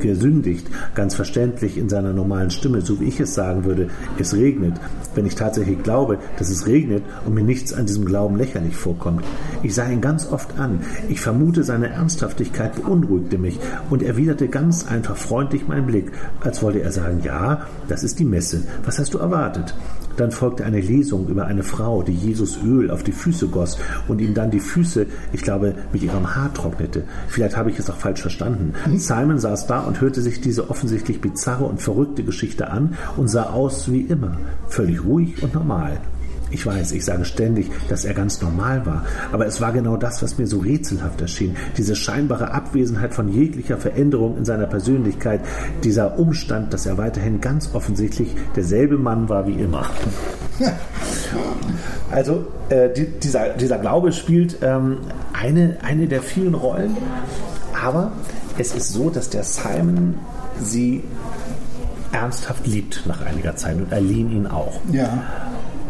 gesündigt, ganz verständlich in seiner normalen Stimme, so wie ich es sagen würde, es regnet, wenn ich tatsächlich glaube, dass es regnet und mir nichts an diesem Glauben lächerlich vorkommt. Ich sah ihn ganz oft an. Ich vermute, seine Ernsthaftigkeit beunruhigte mich und erwiderte ganz einfach freundlich meinen Blick, als wollte er sagen, ja, das ist die Messe. Was hast du erwartet? Dann folgte eine Lesung über eine Frau, die Jesus Öl auf die Füße goss und ihm dann die Füße, ich glaube, mit ihrem Haar trocknete. Vielleicht habe ich es auch falsch verstanden. Simon saß da und hörte sich diese offensichtlich bizarre und verrückte Geschichte an und sah aus wie immer, völlig ruhig und normal. Ich weiß, ich sage ständig, dass er ganz normal war, aber es war genau das, was mir so rätselhaft erschien. Diese scheinbare Abwesenheit von jeglicher Veränderung in seiner Persönlichkeit, dieser Umstand, dass er weiterhin ganz offensichtlich derselbe Mann war wie immer. Also äh, die, dieser, dieser Glaube spielt ähm, eine, eine der vielen Rollen, aber es ist so, dass der Simon sie ernsthaft liebt nach einiger Zeit und Aline ihn auch. Ja.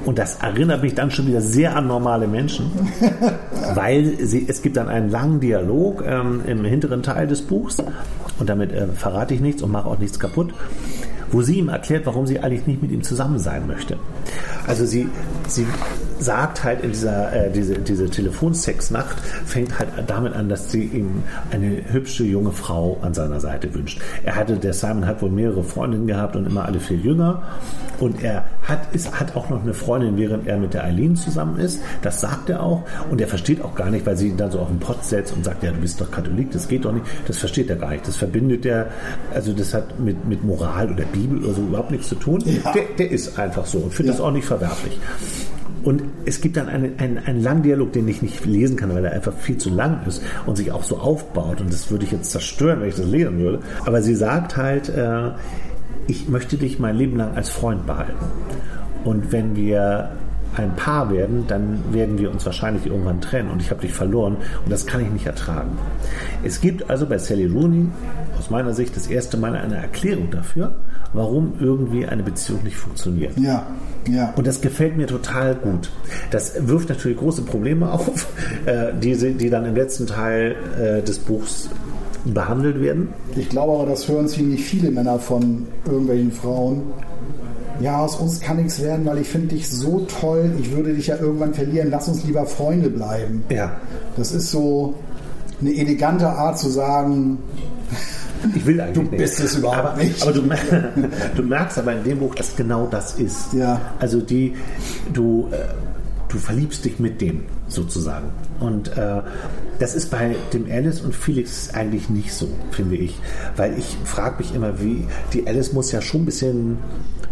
Und das erinnert mich dann schon wieder sehr an normale Menschen, weil sie, es gibt dann einen langen Dialog ähm, im hinteren Teil des Buchs. Und damit äh, verrate ich nichts und mache auch nichts kaputt, wo sie ihm erklärt, warum sie eigentlich nicht mit ihm zusammen sein möchte. Also sie, sie sagt halt in dieser äh, diese, diese Telefonsexnacht, fängt halt damit an, dass sie ihm eine hübsche junge Frau an seiner Seite wünscht. Er hatte, der Simon hat wohl mehrere Freundinnen gehabt und immer alle viel jünger. Und er hat, ist, hat auch noch eine Freundin, während er mit der Eileen zusammen ist. Das sagt er auch. Und er versteht auch gar nicht, weil sie ihn dann so auf den Pott setzt und sagt, ja, du bist doch Katholik, das geht doch nicht. Das versteht er gar nicht. Das verbindet er, also das hat mit, mit Moral oder Bibel oder so überhaupt nichts zu tun. Ja. Der, der ist einfach so und findet ja. das auch nicht verwerflich. Und es gibt dann einen, einen, einen langen Dialog, den ich nicht lesen kann, weil er einfach viel zu lang ist und sich auch so aufbaut. Und das würde ich jetzt zerstören, wenn ich das lesen würde. Aber sie sagt halt, äh, ich möchte dich mein Leben lang als Freund behalten. Und wenn wir ein Paar werden, dann werden wir uns wahrscheinlich irgendwann trennen und ich habe dich verloren und das kann ich nicht ertragen. Es gibt also bei Sally Rooney aus meiner Sicht das erste Mal eine Erklärung dafür, warum irgendwie eine Beziehung nicht funktioniert. Ja, ja. Und das gefällt mir total gut. Das wirft natürlich große Probleme auf, äh, die, die dann im letzten Teil äh, des Buchs behandelt werden. Ich glaube aber, das hören ziemlich viele Männer von irgendwelchen Frauen. Ja, aus uns kann nichts werden, weil ich finde dich so toll, ich würde dich ja irgendwann verlieren, lass uns lieber Freunde bleiben. Ja. Das ist so eine elegante Art zu sagen, ich will eigentlich du bist nicht. es überhaupt aber, nicht. Aber du, du, merkst aber in dem Buch, dass genau das ist. Ja. Also die, du, äh, du verliebst dich mit dem sozusagen. Und äh, das ist bei dem Alice und Felix eigentlich nicht so, finde ich. Weil ich frage mich immer, wie, die Alice muss ja schon ein bisschen,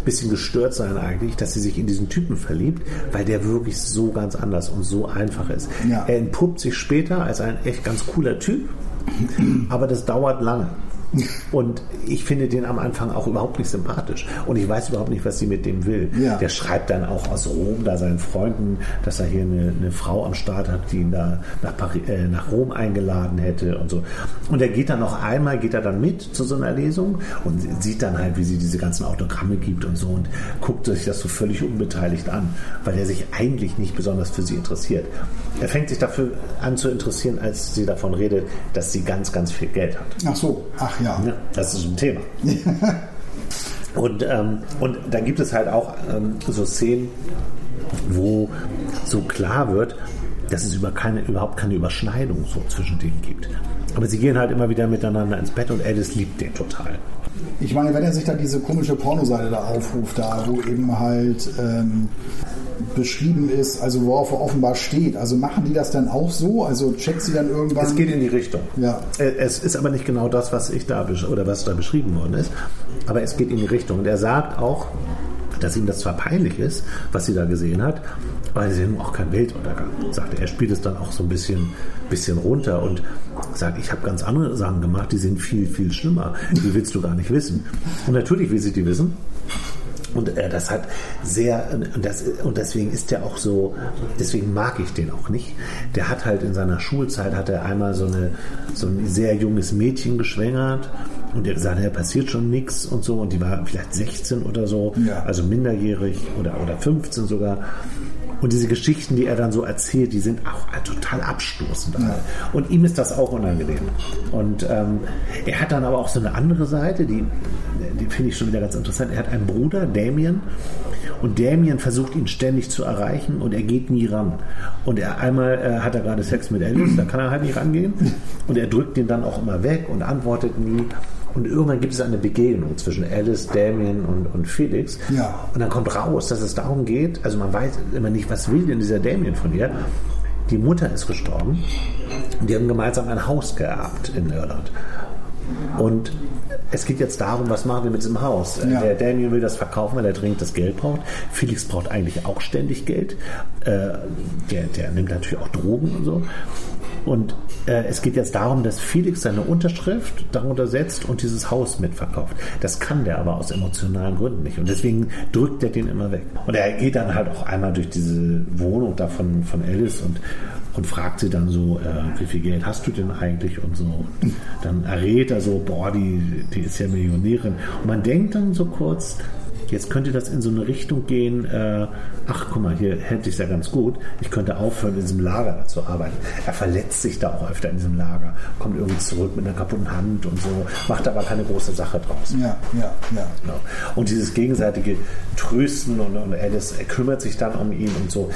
bisschen gestört sein eigentlich, dass sie sich in diesen Typen verliebt, weil der wirklich so ganz anders und so einfach ist. Ja. Er entpuppt sich später als ein echt ganz cooler Typ, aber das dauert lange. Und ich finde den am Anfang auch überhaupt nicht sympathisch. Und ich weiß überhaupt nicht, was sie mit dem will. Ja. Der schreibt dann auch aus Rom da seinen Freunden, dass er hier eine, eine Frau am Start hat, die ihn da nach, Paris, äh, nach Rom eingeladen hätte und so. Und er geht dann noch einmal, geht er dann mit zu so einer Lesung und sieht dann halt, wie sie diese ganzen Autogramme gibt und so und guckt sich das so völlig unbeteiligt an, weil er sich eigentlich nicht besonders für sie interessiert. Er fängt sich dafür an zu interessieren, als sie davon redet, dass sie ganz, ganz viel Geld hat. Ach so, ach ja. Ja, das ist ein Thema. und, ähm, und dann gibt es halt auch ähm, so Szenen, wo so klar wird, dass es über keine, überhaupt keine Überschneidung so zwischen denen gibt. Aber sie gehen halt immer wieder miteinander ins Bett und Alice liebt den total. Ich meine, wenn er sich da diese komische Pornoseite da aufruft, da wo eben halt ähm, beschrieben ist, also worauf er offenbar steht. Also machen die das dann auch so? Also checkt sie dann irgendwann? Es geht in die Richtung. Ja. Äh, Es ist aber nicht genau das, was ich da oder was da beschrieben worden ist. Aber es geht in die Richtung. Und er sagt auch, dass ihm das zwar peinlich ist, was sie da gesehen hat, aber sie haben auch keinen Weltuntergang. Sagt er. Er spielt es dann auch so ein bisschen, bisschen runter und sagt, ich habe ganz andere Sachen gemacht, die sind viel, viel schlimmer. Die willst du gar nicht wissen. Und natürlich will sie die wissen. Und äh, das hat sehr, und, das, und deswegen ist der auch so, deswegen mag ich den auch nicht. Der hat halt in seiner Schulzeit, hat er einmal so, eine, so ein sehr junges Mädchen geschwängert und er gesagt, ja, passiert schon nichts und so. Und die war vielleicht 16 oder so, Ja. also minderjährig oder, oder 15 sogar. Und diese Geschichten, die er dann so erzählt, die sind auch total abstoßend. Und ihm ist das auch unangenehm. Und ähm, er hat dann aber auch so eine andere Seite, die, die finde ich schon wieder ganz interessant. Er hat einen Bruder, Damien, und Damien versucht ihn ständig zu erreichen und er geht nie ran. Und er einmal äh, hat er gerade Sex mit Alice, da kann er halt nicht rangehen. Und er drückt ihn dann auch immer weg und antwortet nie. Und irgendwann gibt es eine Begegnung zwischen Alice, Damien und, und Felix. Ja. Und dann kommt raus, dass es darum geht, also man weiß immer nicht, was will denn dieser Damien von ihr. Die Mutter ist gestorben und die haben gemeinsam ein Haus geerbt in Irland. Und es geht jetzt darum, was machen wir mit diesem Haus. Ja. Der Damien will das verkaufen, weil er dringend das Geld braucht. Felix braucht eigentlich auch ständig Geld. Äh, Der, der nimmt natürlich auch Drogen und so. Und äh, es geht jetzt darum, dass Felix seine Unterschrift darunter setzt und dieses Haus mitverkauft. Das kann der aber aus emotionalen Gründen nicht. Und deswegen drückt er den immer weg. Und er geht dann halt auch einmal durch diese Wohnung da von, von Alice und, und fragt sie dann so, äh, wie viel Geld hast du denn eigentlich und so. Dann errät er so, boah, die, die ist ja Millionärin. Und man denkt dann so kurz, Jetzt könnte das in so eine Richtung gehen, äh, ach guck mal, hier hätte ich es ja ganz gut, ich könnte aufhören, in diesem Lager zu arbeiten. Er verletzt sich da auch öfter in diesem Lager, kommt irgendwie zurück mit einer kaputten Hand und so, macht aber keine große Sache draus. Ja, ja, ja. Genau. Und dieses gegenseitige Trösten und, und Alice kümmert sich dann um ihn und so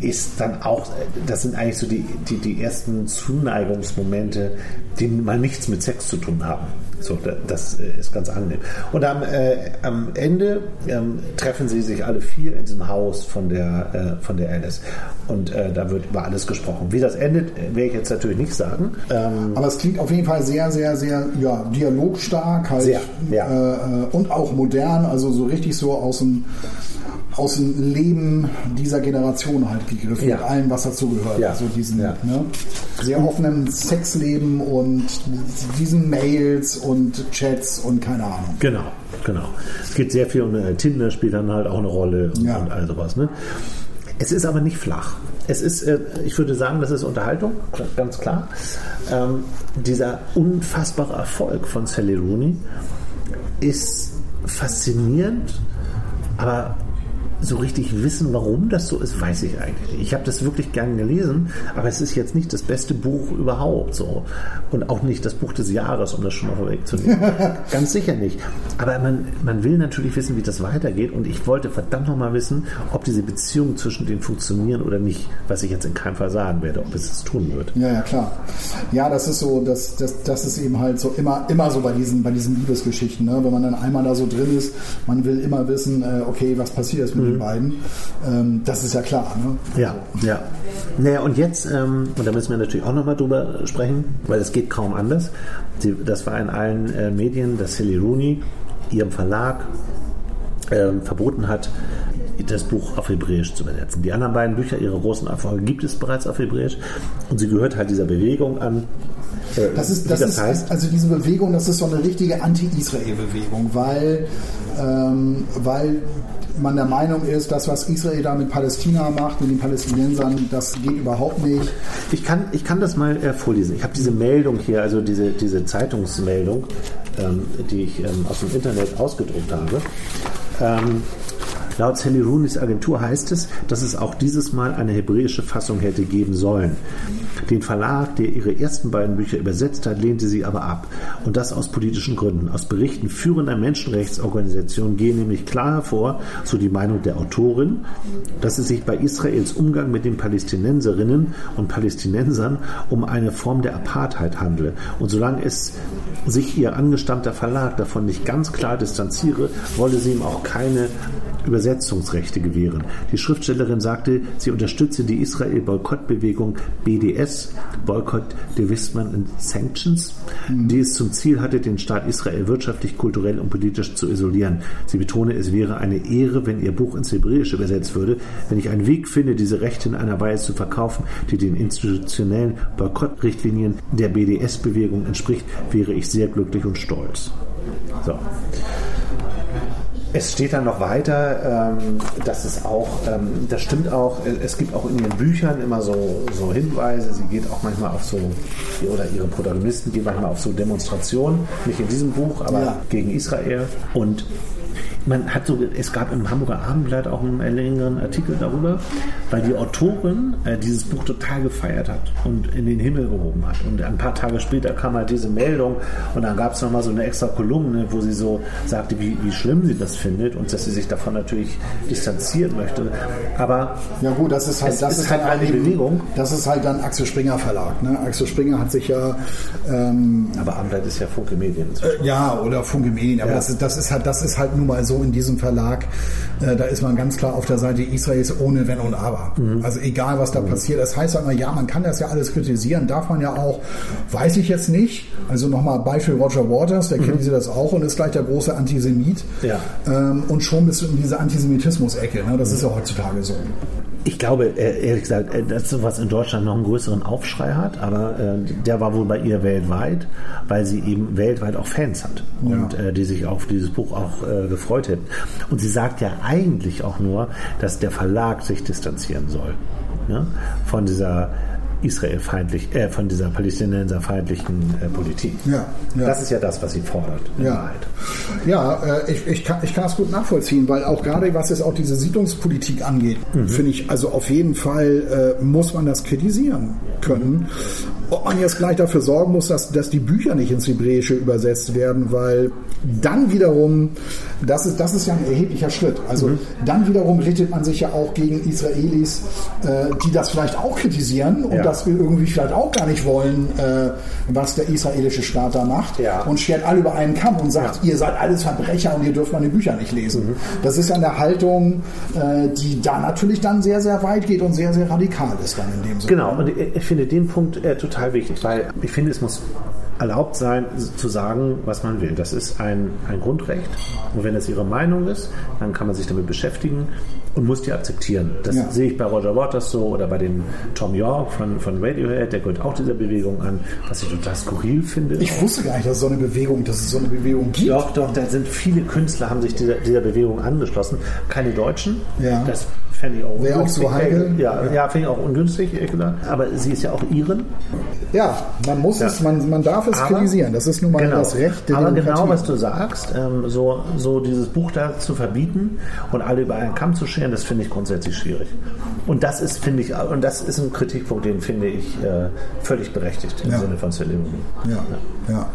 ist dann auch, das sind eigentlich so die, die, die ersten Zuneigungsmomente, die mal nichts mit Sex zu tun haben. So, da- das äh, ist ganz angenehm. Und am, äh, am Ende ähm, treffen sie sich alle vier in diesem Haus von der, äh, von der Alice. Und äh, da wird über alles gesprochen. Wie das endet, äh, werde ich jetzt natürlich nicht sagen. Ähm, Aber es klingt auf jeden Fall sehr, sehr, sehr ja, dialogstark halt Sehr, ja. äh, und auch modern, also so richtig so aus dem aus dem Leben dieser Generation halt gegriffen, Ja. mit allem, was dazu gehört. Ja. Also diesen Ja. ne, sehr offenen Sexleben und diesen Mails und Chats und keine Ahnung. Genau, genau. Es geht sehr viel um äh, Tinder spielt dann halt auch eine Rolle und, Ja. und all sowas. Ne? Es ist aber nicht flach. Es ist, äh, ich würde sagen, das ist Unterhaltung, ganz klar. Ähm, dieser unfassbare Erfolg von Sally Rooney ist faszinierend, aber so richtig wissen, warum das so ist, weiß ich eigentlich nicht. Ich habe das wirklich gern gelesen, aber es ist jetzt nicht das beste Buch überhaupt so. Und auch nicht das Buch des Jahres, um das schon mal vorwegzunehmen. Ganz sicher nicht. Aber man, man will natürlich wissen, wie das weitergeht. Und ich wollte verdammt nochmal wissen, ob diese Beziehungen zwischen denen funktionieren oder nicht. Was ich jetzt in keinem Fall sagen werde, ob es das tun wird. Ja, ja, klar. Ja, das ist so, das, das, das ist eben halt so immer, immer so bei diesen, bei diesen Liebesgeschichten, ne? wenn man dann einmal da so drin ist, man will immer wissen, äh, okay, was passiert jetzt mit den beiden. Ähm, das ist ja klar. Ne? Ja, ja. Naja, und jetzt, ähm, und da müssen wir natürlich auch nochmal drüber sprechen, weil es geht kaum anders. Sie, das war in allen äh, Medien, dass Silly Rooney ihrem Verlag ähm, verboten hat, das Buch auf Hebräisch zu übersetzen. Die anderen beiden Bücher, ihre großen Erfolge, gibt es bereits auf Hebräisch. Und sie gehört halt dieser Bewegung an, äh, Das ist, das das ist heißt. also diese Bewegung, das ist so eine richtige Anti-Israel-Bewegung, weil, ähm, weil man der Meinung ist, das, was Israel da mit Palästina macht, mit den Palästinensern, das geht überhaupt nicht. Ich kann, ich kann das mal äh, vorlesen. Ich habe diese Meldung hier, also diese, diese Zeitungsmeldung, ähm, die ich ähm, aus dem Internet ausgedruckt habe. Ähm, laut Sally Rooney's Agentur heißt es, dass es auch dieses Mal eine hebräische Fassung hätte geben sollen. Den Verlag, der ihre ersten beiden Bücher übersetzt hat, lehnte sie aber ab. Und das aus politischen Gründen. Aus Berichten führender Menschenrechtsorganisationen gehen nämlich klar hervor, so die Meinung der Autorin, dass es sich bei Israels Umgang mit den Palästinenserinnen und Palästinensern um eine Form der Apartheid handle. Und solange es sich ihr angestammter Verlag davon nicht ganz klar distanziere, wolle sie ihm auch keine Übersetzungsrechte gewähren. Die Schriftstellerin sagte, sie unterstütze die Israel-Boykottbewegung BDS, Boycott, Divestment and Sanctions, die es zum Ziel hatte, den Staat Israel wirtschaftlich, kulturell und politisch zu isolieren. Sie betone, es wäre eine Ehre, wenn ihr Buch ins Hebräische übersetzt würde. Wenn ich einen Weg finde, diese Rechte in einer Weise zu verkaufen, die den institutionellen Boykottrichtlinien der BDS-Bewegung entspricht, wäre ich sehr glücklich und stolz. So. Es steht dann noch weiter, ähm, dass es auch, ähm, das stimmt auch, äh, es gibt auch in ihren Büchern immer so, so Hinweise, sie geht auch manchmal auf so, oder ihre Protagonisten gehen manchmal auf so Demonstrationen, nicht in diesem Buch, aber Ja. gegen Israel. Und man hat so, es gab im Hamburger Abendblatt auch einen längeren Artikel darüber, weil die Autorin äh, dieses Buch total gefeiert hat und in den Himmel gehoben hat. Und ein paar Tage später kam halt diese Meldung und dann gab es nochmal so eine extra Kolumne, wo sie so sagte, wie, wie schlimm sie das findet und dass sie sich davon natürlich distanzieren möchte. Aber Ja gut, das ist halt, das ist halt dann eine eben- Bewegung. Das ist halt dann Axel Springer Verlag. Ne? Axel Springer hat sich ja ähm, aber Abendblatt ist ja Funke Medien. inzwischen. Ja, oder Funke Medien, aber Ja. das, ist, das, ist halt, das ist halt nun mal so in diesem Verlag, äh, da ist man ganz klar auf der Seite Israels ohne Wenn und Aber. Also egal, was da passiert. Das heißt halt mal, ja, man kann das ja alles kritisieren, darf man ja auch, weiß ich jetzt nicht. Also nochmal Beispiel Roger Waters, der kritisiert das auch und ist gleich der große Antisemit. Ja. Ähm, und schon bist du in dieser Antisemitismus-Ecke. Ne? Das ist ja heutzutage so. Ich glaube, äh, ehrlich gesagt, äh, dass sowas in Deutschland noch einen größeren Aufschrei hat, aber äh, der war wohl bei ihr weltweit, weil sie eben weltweit auch Fans hat und äh, die sich auf dieses Buch auch äh, gefreut hätten. Und sie sagt ja eigentlich auch nur, dass der Verlag sich distanzieren soll ja, von dieser israelfeindlich, äh, von dieser palästinenserfeindlichen äh, Politik. Ja, ja. Das ist ja das, was sie fordert. Ja, ja äh, ich, ich, kann, ich kann das gut nachvollziehen, weil auch gerade was jetzt auch diese Siedlungspolitik angeht, finde ich, also auf jeden Fall äh, muss man das kritisieren können. Ob man jetzt gleich dafür sorgen muss, dass, dass die Bücher nicht ins Hebräische übersetzt werden, weil dann wiederum, das ist, das ist ja ein erheblicher Schritt. Also dann wiederum richtet man sich ja auch gegen Israelis, äh, die das vielleicht auch kritisieren und Ja. Das wir irgendwie vielleicht auch gar nicht wollen, äh, was der israelische Staat da macht Ja. und schert alle über einen Kamm und sagt, Ja. ihr seid alles Verbrecher und ihr dürft meine Bücher nicht lesen. Das ist ja eine Haltung, äh, die da natürlich dann sehr, sehr weit geht und sehr, sehr radikal ist dann in dem Sinne. Genau, und ich ich finde den Punkt äh, total wichtig, weil ich finde, es muss erlaubt sein, zu sagen, was man will. Das ist ein, ein Grundrecht. Und wenn es ihre Meinung ist, dann kann man sich damit beschäftigen und muss die akzeptieren. Das Ja. sehe ich bei Roger Waters so oder bei dem Tom York von, von Radiohead, der gehört auch dieser Bewegung an, was ich total skurril finde. Ich wusste gar nicht, dass es so eine Bewegung, dass es so eine Bewegung gibt. Doch, doch, da sind viele Künstler, haben sich dieser, dieser Bewegung angeschlossen. Keine Deutschen. Ja. Das fände ich auch Wäre auch so heikel. Ja, ja. finde ich auch ungünstig, ehrlich gesagt. Aber sie ist ja auch Iren. Ja, man muss Ja. es, man, man darf es Aber- kritisieren. Das ist nun mal Genau. das Recht der Aber Demokratie. genau, was du sagst, ähm, so, so dieses Buch da zu verbieten und alle über einen Kamm zu scheren, das finde ich grundsätzlich schwierig. Und das ist, finde ich, und das ist ein Kritikpunkt, den finde ich äh, völlig berechtigt im Ja. Sinne von Celine. Ja, ja.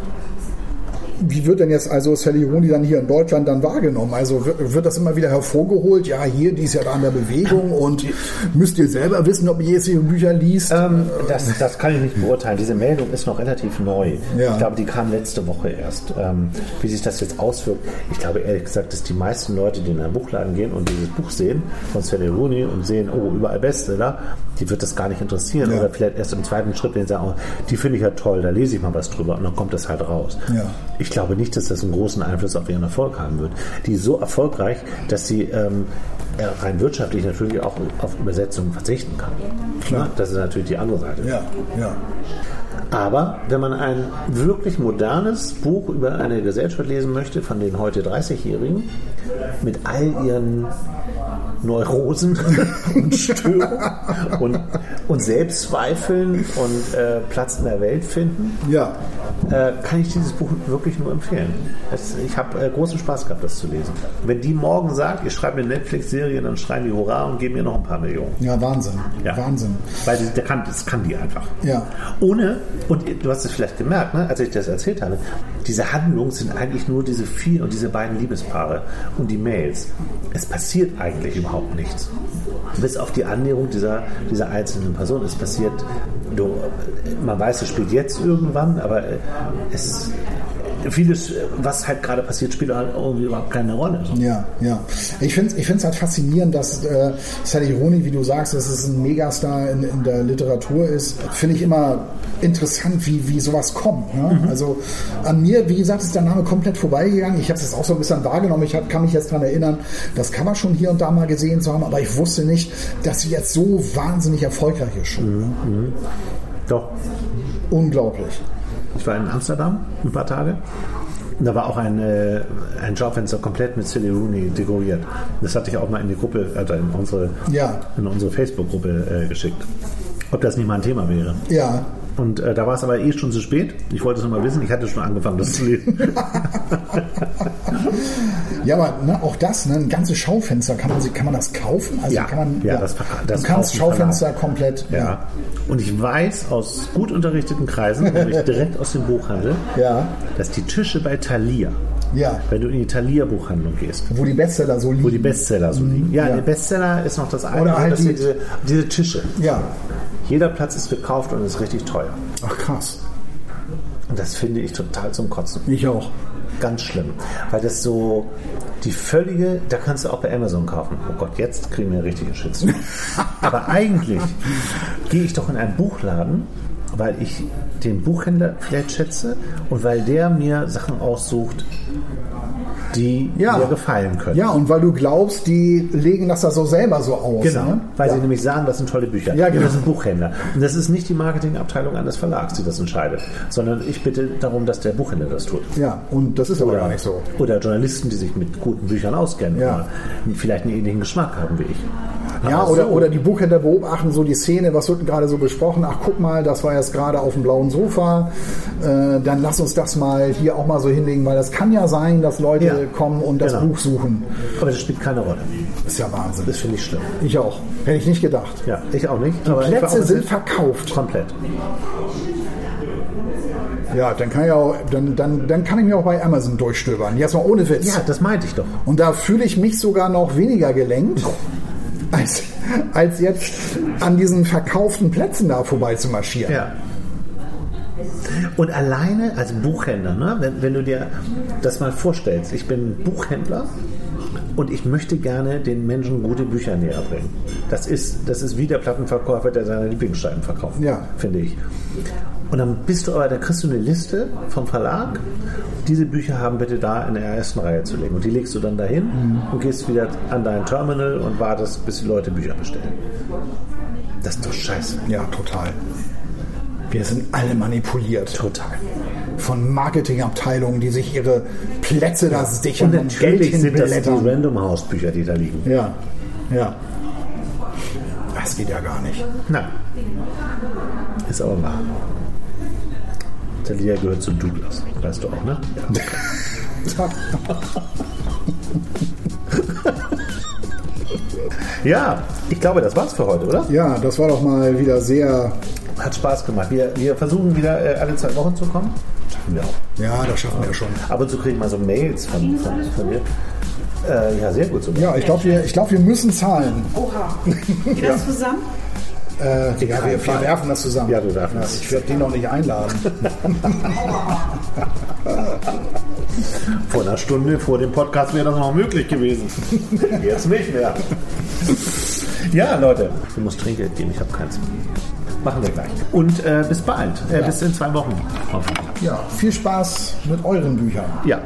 Wie wird denn jetzt also Sally Rooney dann hier in Deutschland dann wahrgenommen? Also wird, wird das immer wieder hervorgeholt? Ja, hier, die ist ja da an der Bewegung und müsst ihr selber wissen, ob ihr jetzt ihre Bücher liest? Ähm, das, das kann ich nicht beurteilen. Diese Meldung ist noch relativ neu. Ja. Ich glaube, die kam letzte Woche erst. Ähm, wie sich das jetzt auswirkt, ich glaube ehrlich gesagt, dass die meisten Leute, die in einen Buchladen gehen und dieses Buch sehen von Sally Rooney und sehen, oh, überall Bestseller, die wird das gar nicht interessieren. Ja. Oder vielleicht erst im zweiten Schritt, wenn sie sagen, oh, die finde ich ja toll, da lese ich mal was drüber und dann kommt das halt raus. Ja. Ich glaube nicht, dass das einen großen Einfluss auf ihren Erfolg haben wird. Die ist so erfolgreich, dass sie ähm, äh, rein wirtschaftlich natürlich auch auf Übersetzungen verzichten kann. Klar. Das ist natürlich die andere Seite. ja, ja. Aber wenn man ein wirklich modernes Buch über eine Gesellschaft lesen möchte, von den heute 30-Jährigen, mit all ihren Neurosen und Störungen und, und Selbstzweifeln und äh, Platz in der Welt finden, Ja. äh, kann ich dieses Buch wirklich nur empfehlen. Es, ich habe äh, großen Spaß gehabt, das zu lesen. Wenn die morgen sagt, ich schreibe eine Netflix-Serie, dann schreien die Hurra und geben mir noch ein paar Millionen. Ja, Wahnsinn. Ja. Wahnsinn. Weil der kann, das kann die einfach. Ja. Ohne, und du hast es vielleicht gemerkt, ne, als ich das erzählt habe, diese Handlungen sind eigentlich nur diese vier und diese beiden Liebespaare und die Mails. Es passiert eigentlich überhaupt nichts. Bis auf die Annäherung dieser, dieser einzelnen Person. Es passiert, du, man weiß, es spielt jetzt irgendwann, aber es vieles, was halt gerade passiert, spielt halt irgendwie überhaupt keine Rolle. Ja, ja. Ich finde es ich find's halt faszinierend, dass äh, Sally Rooney, wie du sagst, dass es ein Megastar in, in der Literatur ist. Finde ich immer interessant, wie, wie sowas kommt. Ne? Also an mir, wie gesagt, ist der Name komplett vorbeigegangen. Ich habe es jetzt auch so ein bisschen wahrgenommen. Ich hab, kann mich jetzt daran erinnern, das kann man schon hier und da mal gesehen zu haben, aber ich wusste nicht, dass sie jetzt so wahnsinnig erfolgreich ist schon. Ne? Doch, Unglaublich. Ich war in Amsterdam ein paar Tage. Und da war auch ein, äh, ein Schaufenster komplett mit Silly Rooney dekoriert. Das hatte ich auch mal in die Gruppe, also in unsere, Ja. in unsere Facebook-Gruppe äh, geschickt. Ob das nicht mal ein Thema wäre. Ja, Und äh, da war es aber eh schon zu spät. Ich wollte es nur mal wissen. Ich hatte schon angefangen, das zu lesen. Ja, aber ne, auch das, ne, ein ganzes Schaufenster, kann man, kann man das kaufen? Also Ja, kann man, ja, das- das du kannst Schaufenster komplett. ja. Und ich weiß aus gut unterrichteten Kreisen, nämlich direkt aus dem Buchhandel, Ja, dass die Tische bei Thalia, ja. wenn du in die Thalia-Buchhandlung gehst, Wo die Bestseller so liegen. wo die Bestseller so liegen. Ja, ja. der Bestseller ist noch das eine, Oder halt die- diese, diese Tische. ja. Jeder Platz ist gekauft und ist richtig teuer. Ach krass. Und das finde ich total zum Kotzen. Ich auch. Ganz schlimm. Weil das so die völlige, da kannst du auch bei Amazon kaufen. Oh Gott, jetzt kriegen wir richtigen Shitstorm. Aber eigentlich gehe ich doch in einen Buchladen, weil ich den Buchhändler vielleicht schätze und weil der mir Sachen aussucht, die Ja. mir gefallen können. Ja, und weil du glaubst, die legen das da so selber so aus. Genau, Ne? weil ja. sie nämlich sagen, das sind tolle Bücher. Ja, genau. Und das sind Buchhändler. Und das ist nicht die Marketingabteilung eines Verlags, die das entscheidet, sondern ich bitte darum, dass der Buchhändler das tut. ja, und das ist aber gar nicht so. Oder Journalisten, die sich mit guten Büchern auskennen Ja. oder vielleicht einen ähnlichen Geschmack haben wie ich. Ja, Aber oder, so- oder die Buchhändler beobachten so die Szene, was wird gerade so besprochen? Ach, guck mal, das war jetzt gerade auf dem blauen Sofa. Äh, dann lass uns das mal hier auch mal so hinlegen, weil das kann ja sein, dass Leute Ja, kommen und das genau. Buch suchen. Aber das spielt keine Rolle. ist ja Wahnsinn. Das finde ich schlimm. Ich auch. Hätte ich nicht gedacht. Ja, ich auch nicht. Die aber Plätze sind verkauft. komplett. Ja, dann kann, ich auch, dann, dann, dann kann ich mir auch bei Amazon durchstöbern. Jetzt mal ohne Witz. Ja, das meinte ich doch. Und da fühle ich mich sogar noch weniger gelenkt, als, als jetzt an diesen verkauften Plätzen da vorbei zu marschieren. Ja. Und alleine als Buchhändler, ne, wenn, wenn du dir das mal vorstellst, ich bin Buchhändler und ich möchte gerne den Menschen gute Bücher näher bringen. Das ist, das ist wie der Plattenverkäufer, der seine Lieblingsscheiben verkauft, Ja. finde ich. Und dann bist du aber, da kriegst du eine Liste vom Verlag. Diese Bücher haben bitte da in der ersten Reihe zu legen. Und die legst du dann dahin und gehst wieder an dein Terminal und wartest, bis die Leute Bücher bestellen. Das ist doch scheiße. Ja, total. Wir sind alle manipuliert. Total. Von Marketingabteilungen, die sich ihre Plätze da sichern Und und, Geld sind das die. Random House Bücher, die da liegen. Ja, ja. Das geht ja gar nicht. Nein. Ist aber wahr. Thalia gehört zu Douglas. Weißt du auch, ne? Ja, ich glaube, das war's für heute, oder? Ja, das war doch mal wieder sehr. Hat Spaß gemacht. Wir, wir versuchen wieder äh, alle zwei Wochen zu kommen. Schaffen wir auch. Ja, das schaffen wir schon. Ab und zu kriegen wir so Mails von, von, von dir. Äh, ja, sehr gut. So. Ja, ich glaube, wir, ich glaub, wir müssen zahlen. Oha. Geht das zusammen? Äh, ja, wir, wir werfen das zusammen. Ja, wir werfen das. Ich werde den noch nicht einladen. Vor einer Stunde vor dem Podcast wäre das noch möglich gewesen. Jetzt nicht mehr. Ja, Leute. Du musst Trinkgeld geben, ich habe keins. Machen wir gleich. Und äh, bis bald. Äh, Bis in zwei Wochen. Ja, viel Spaß mit euren Büchern. Ja.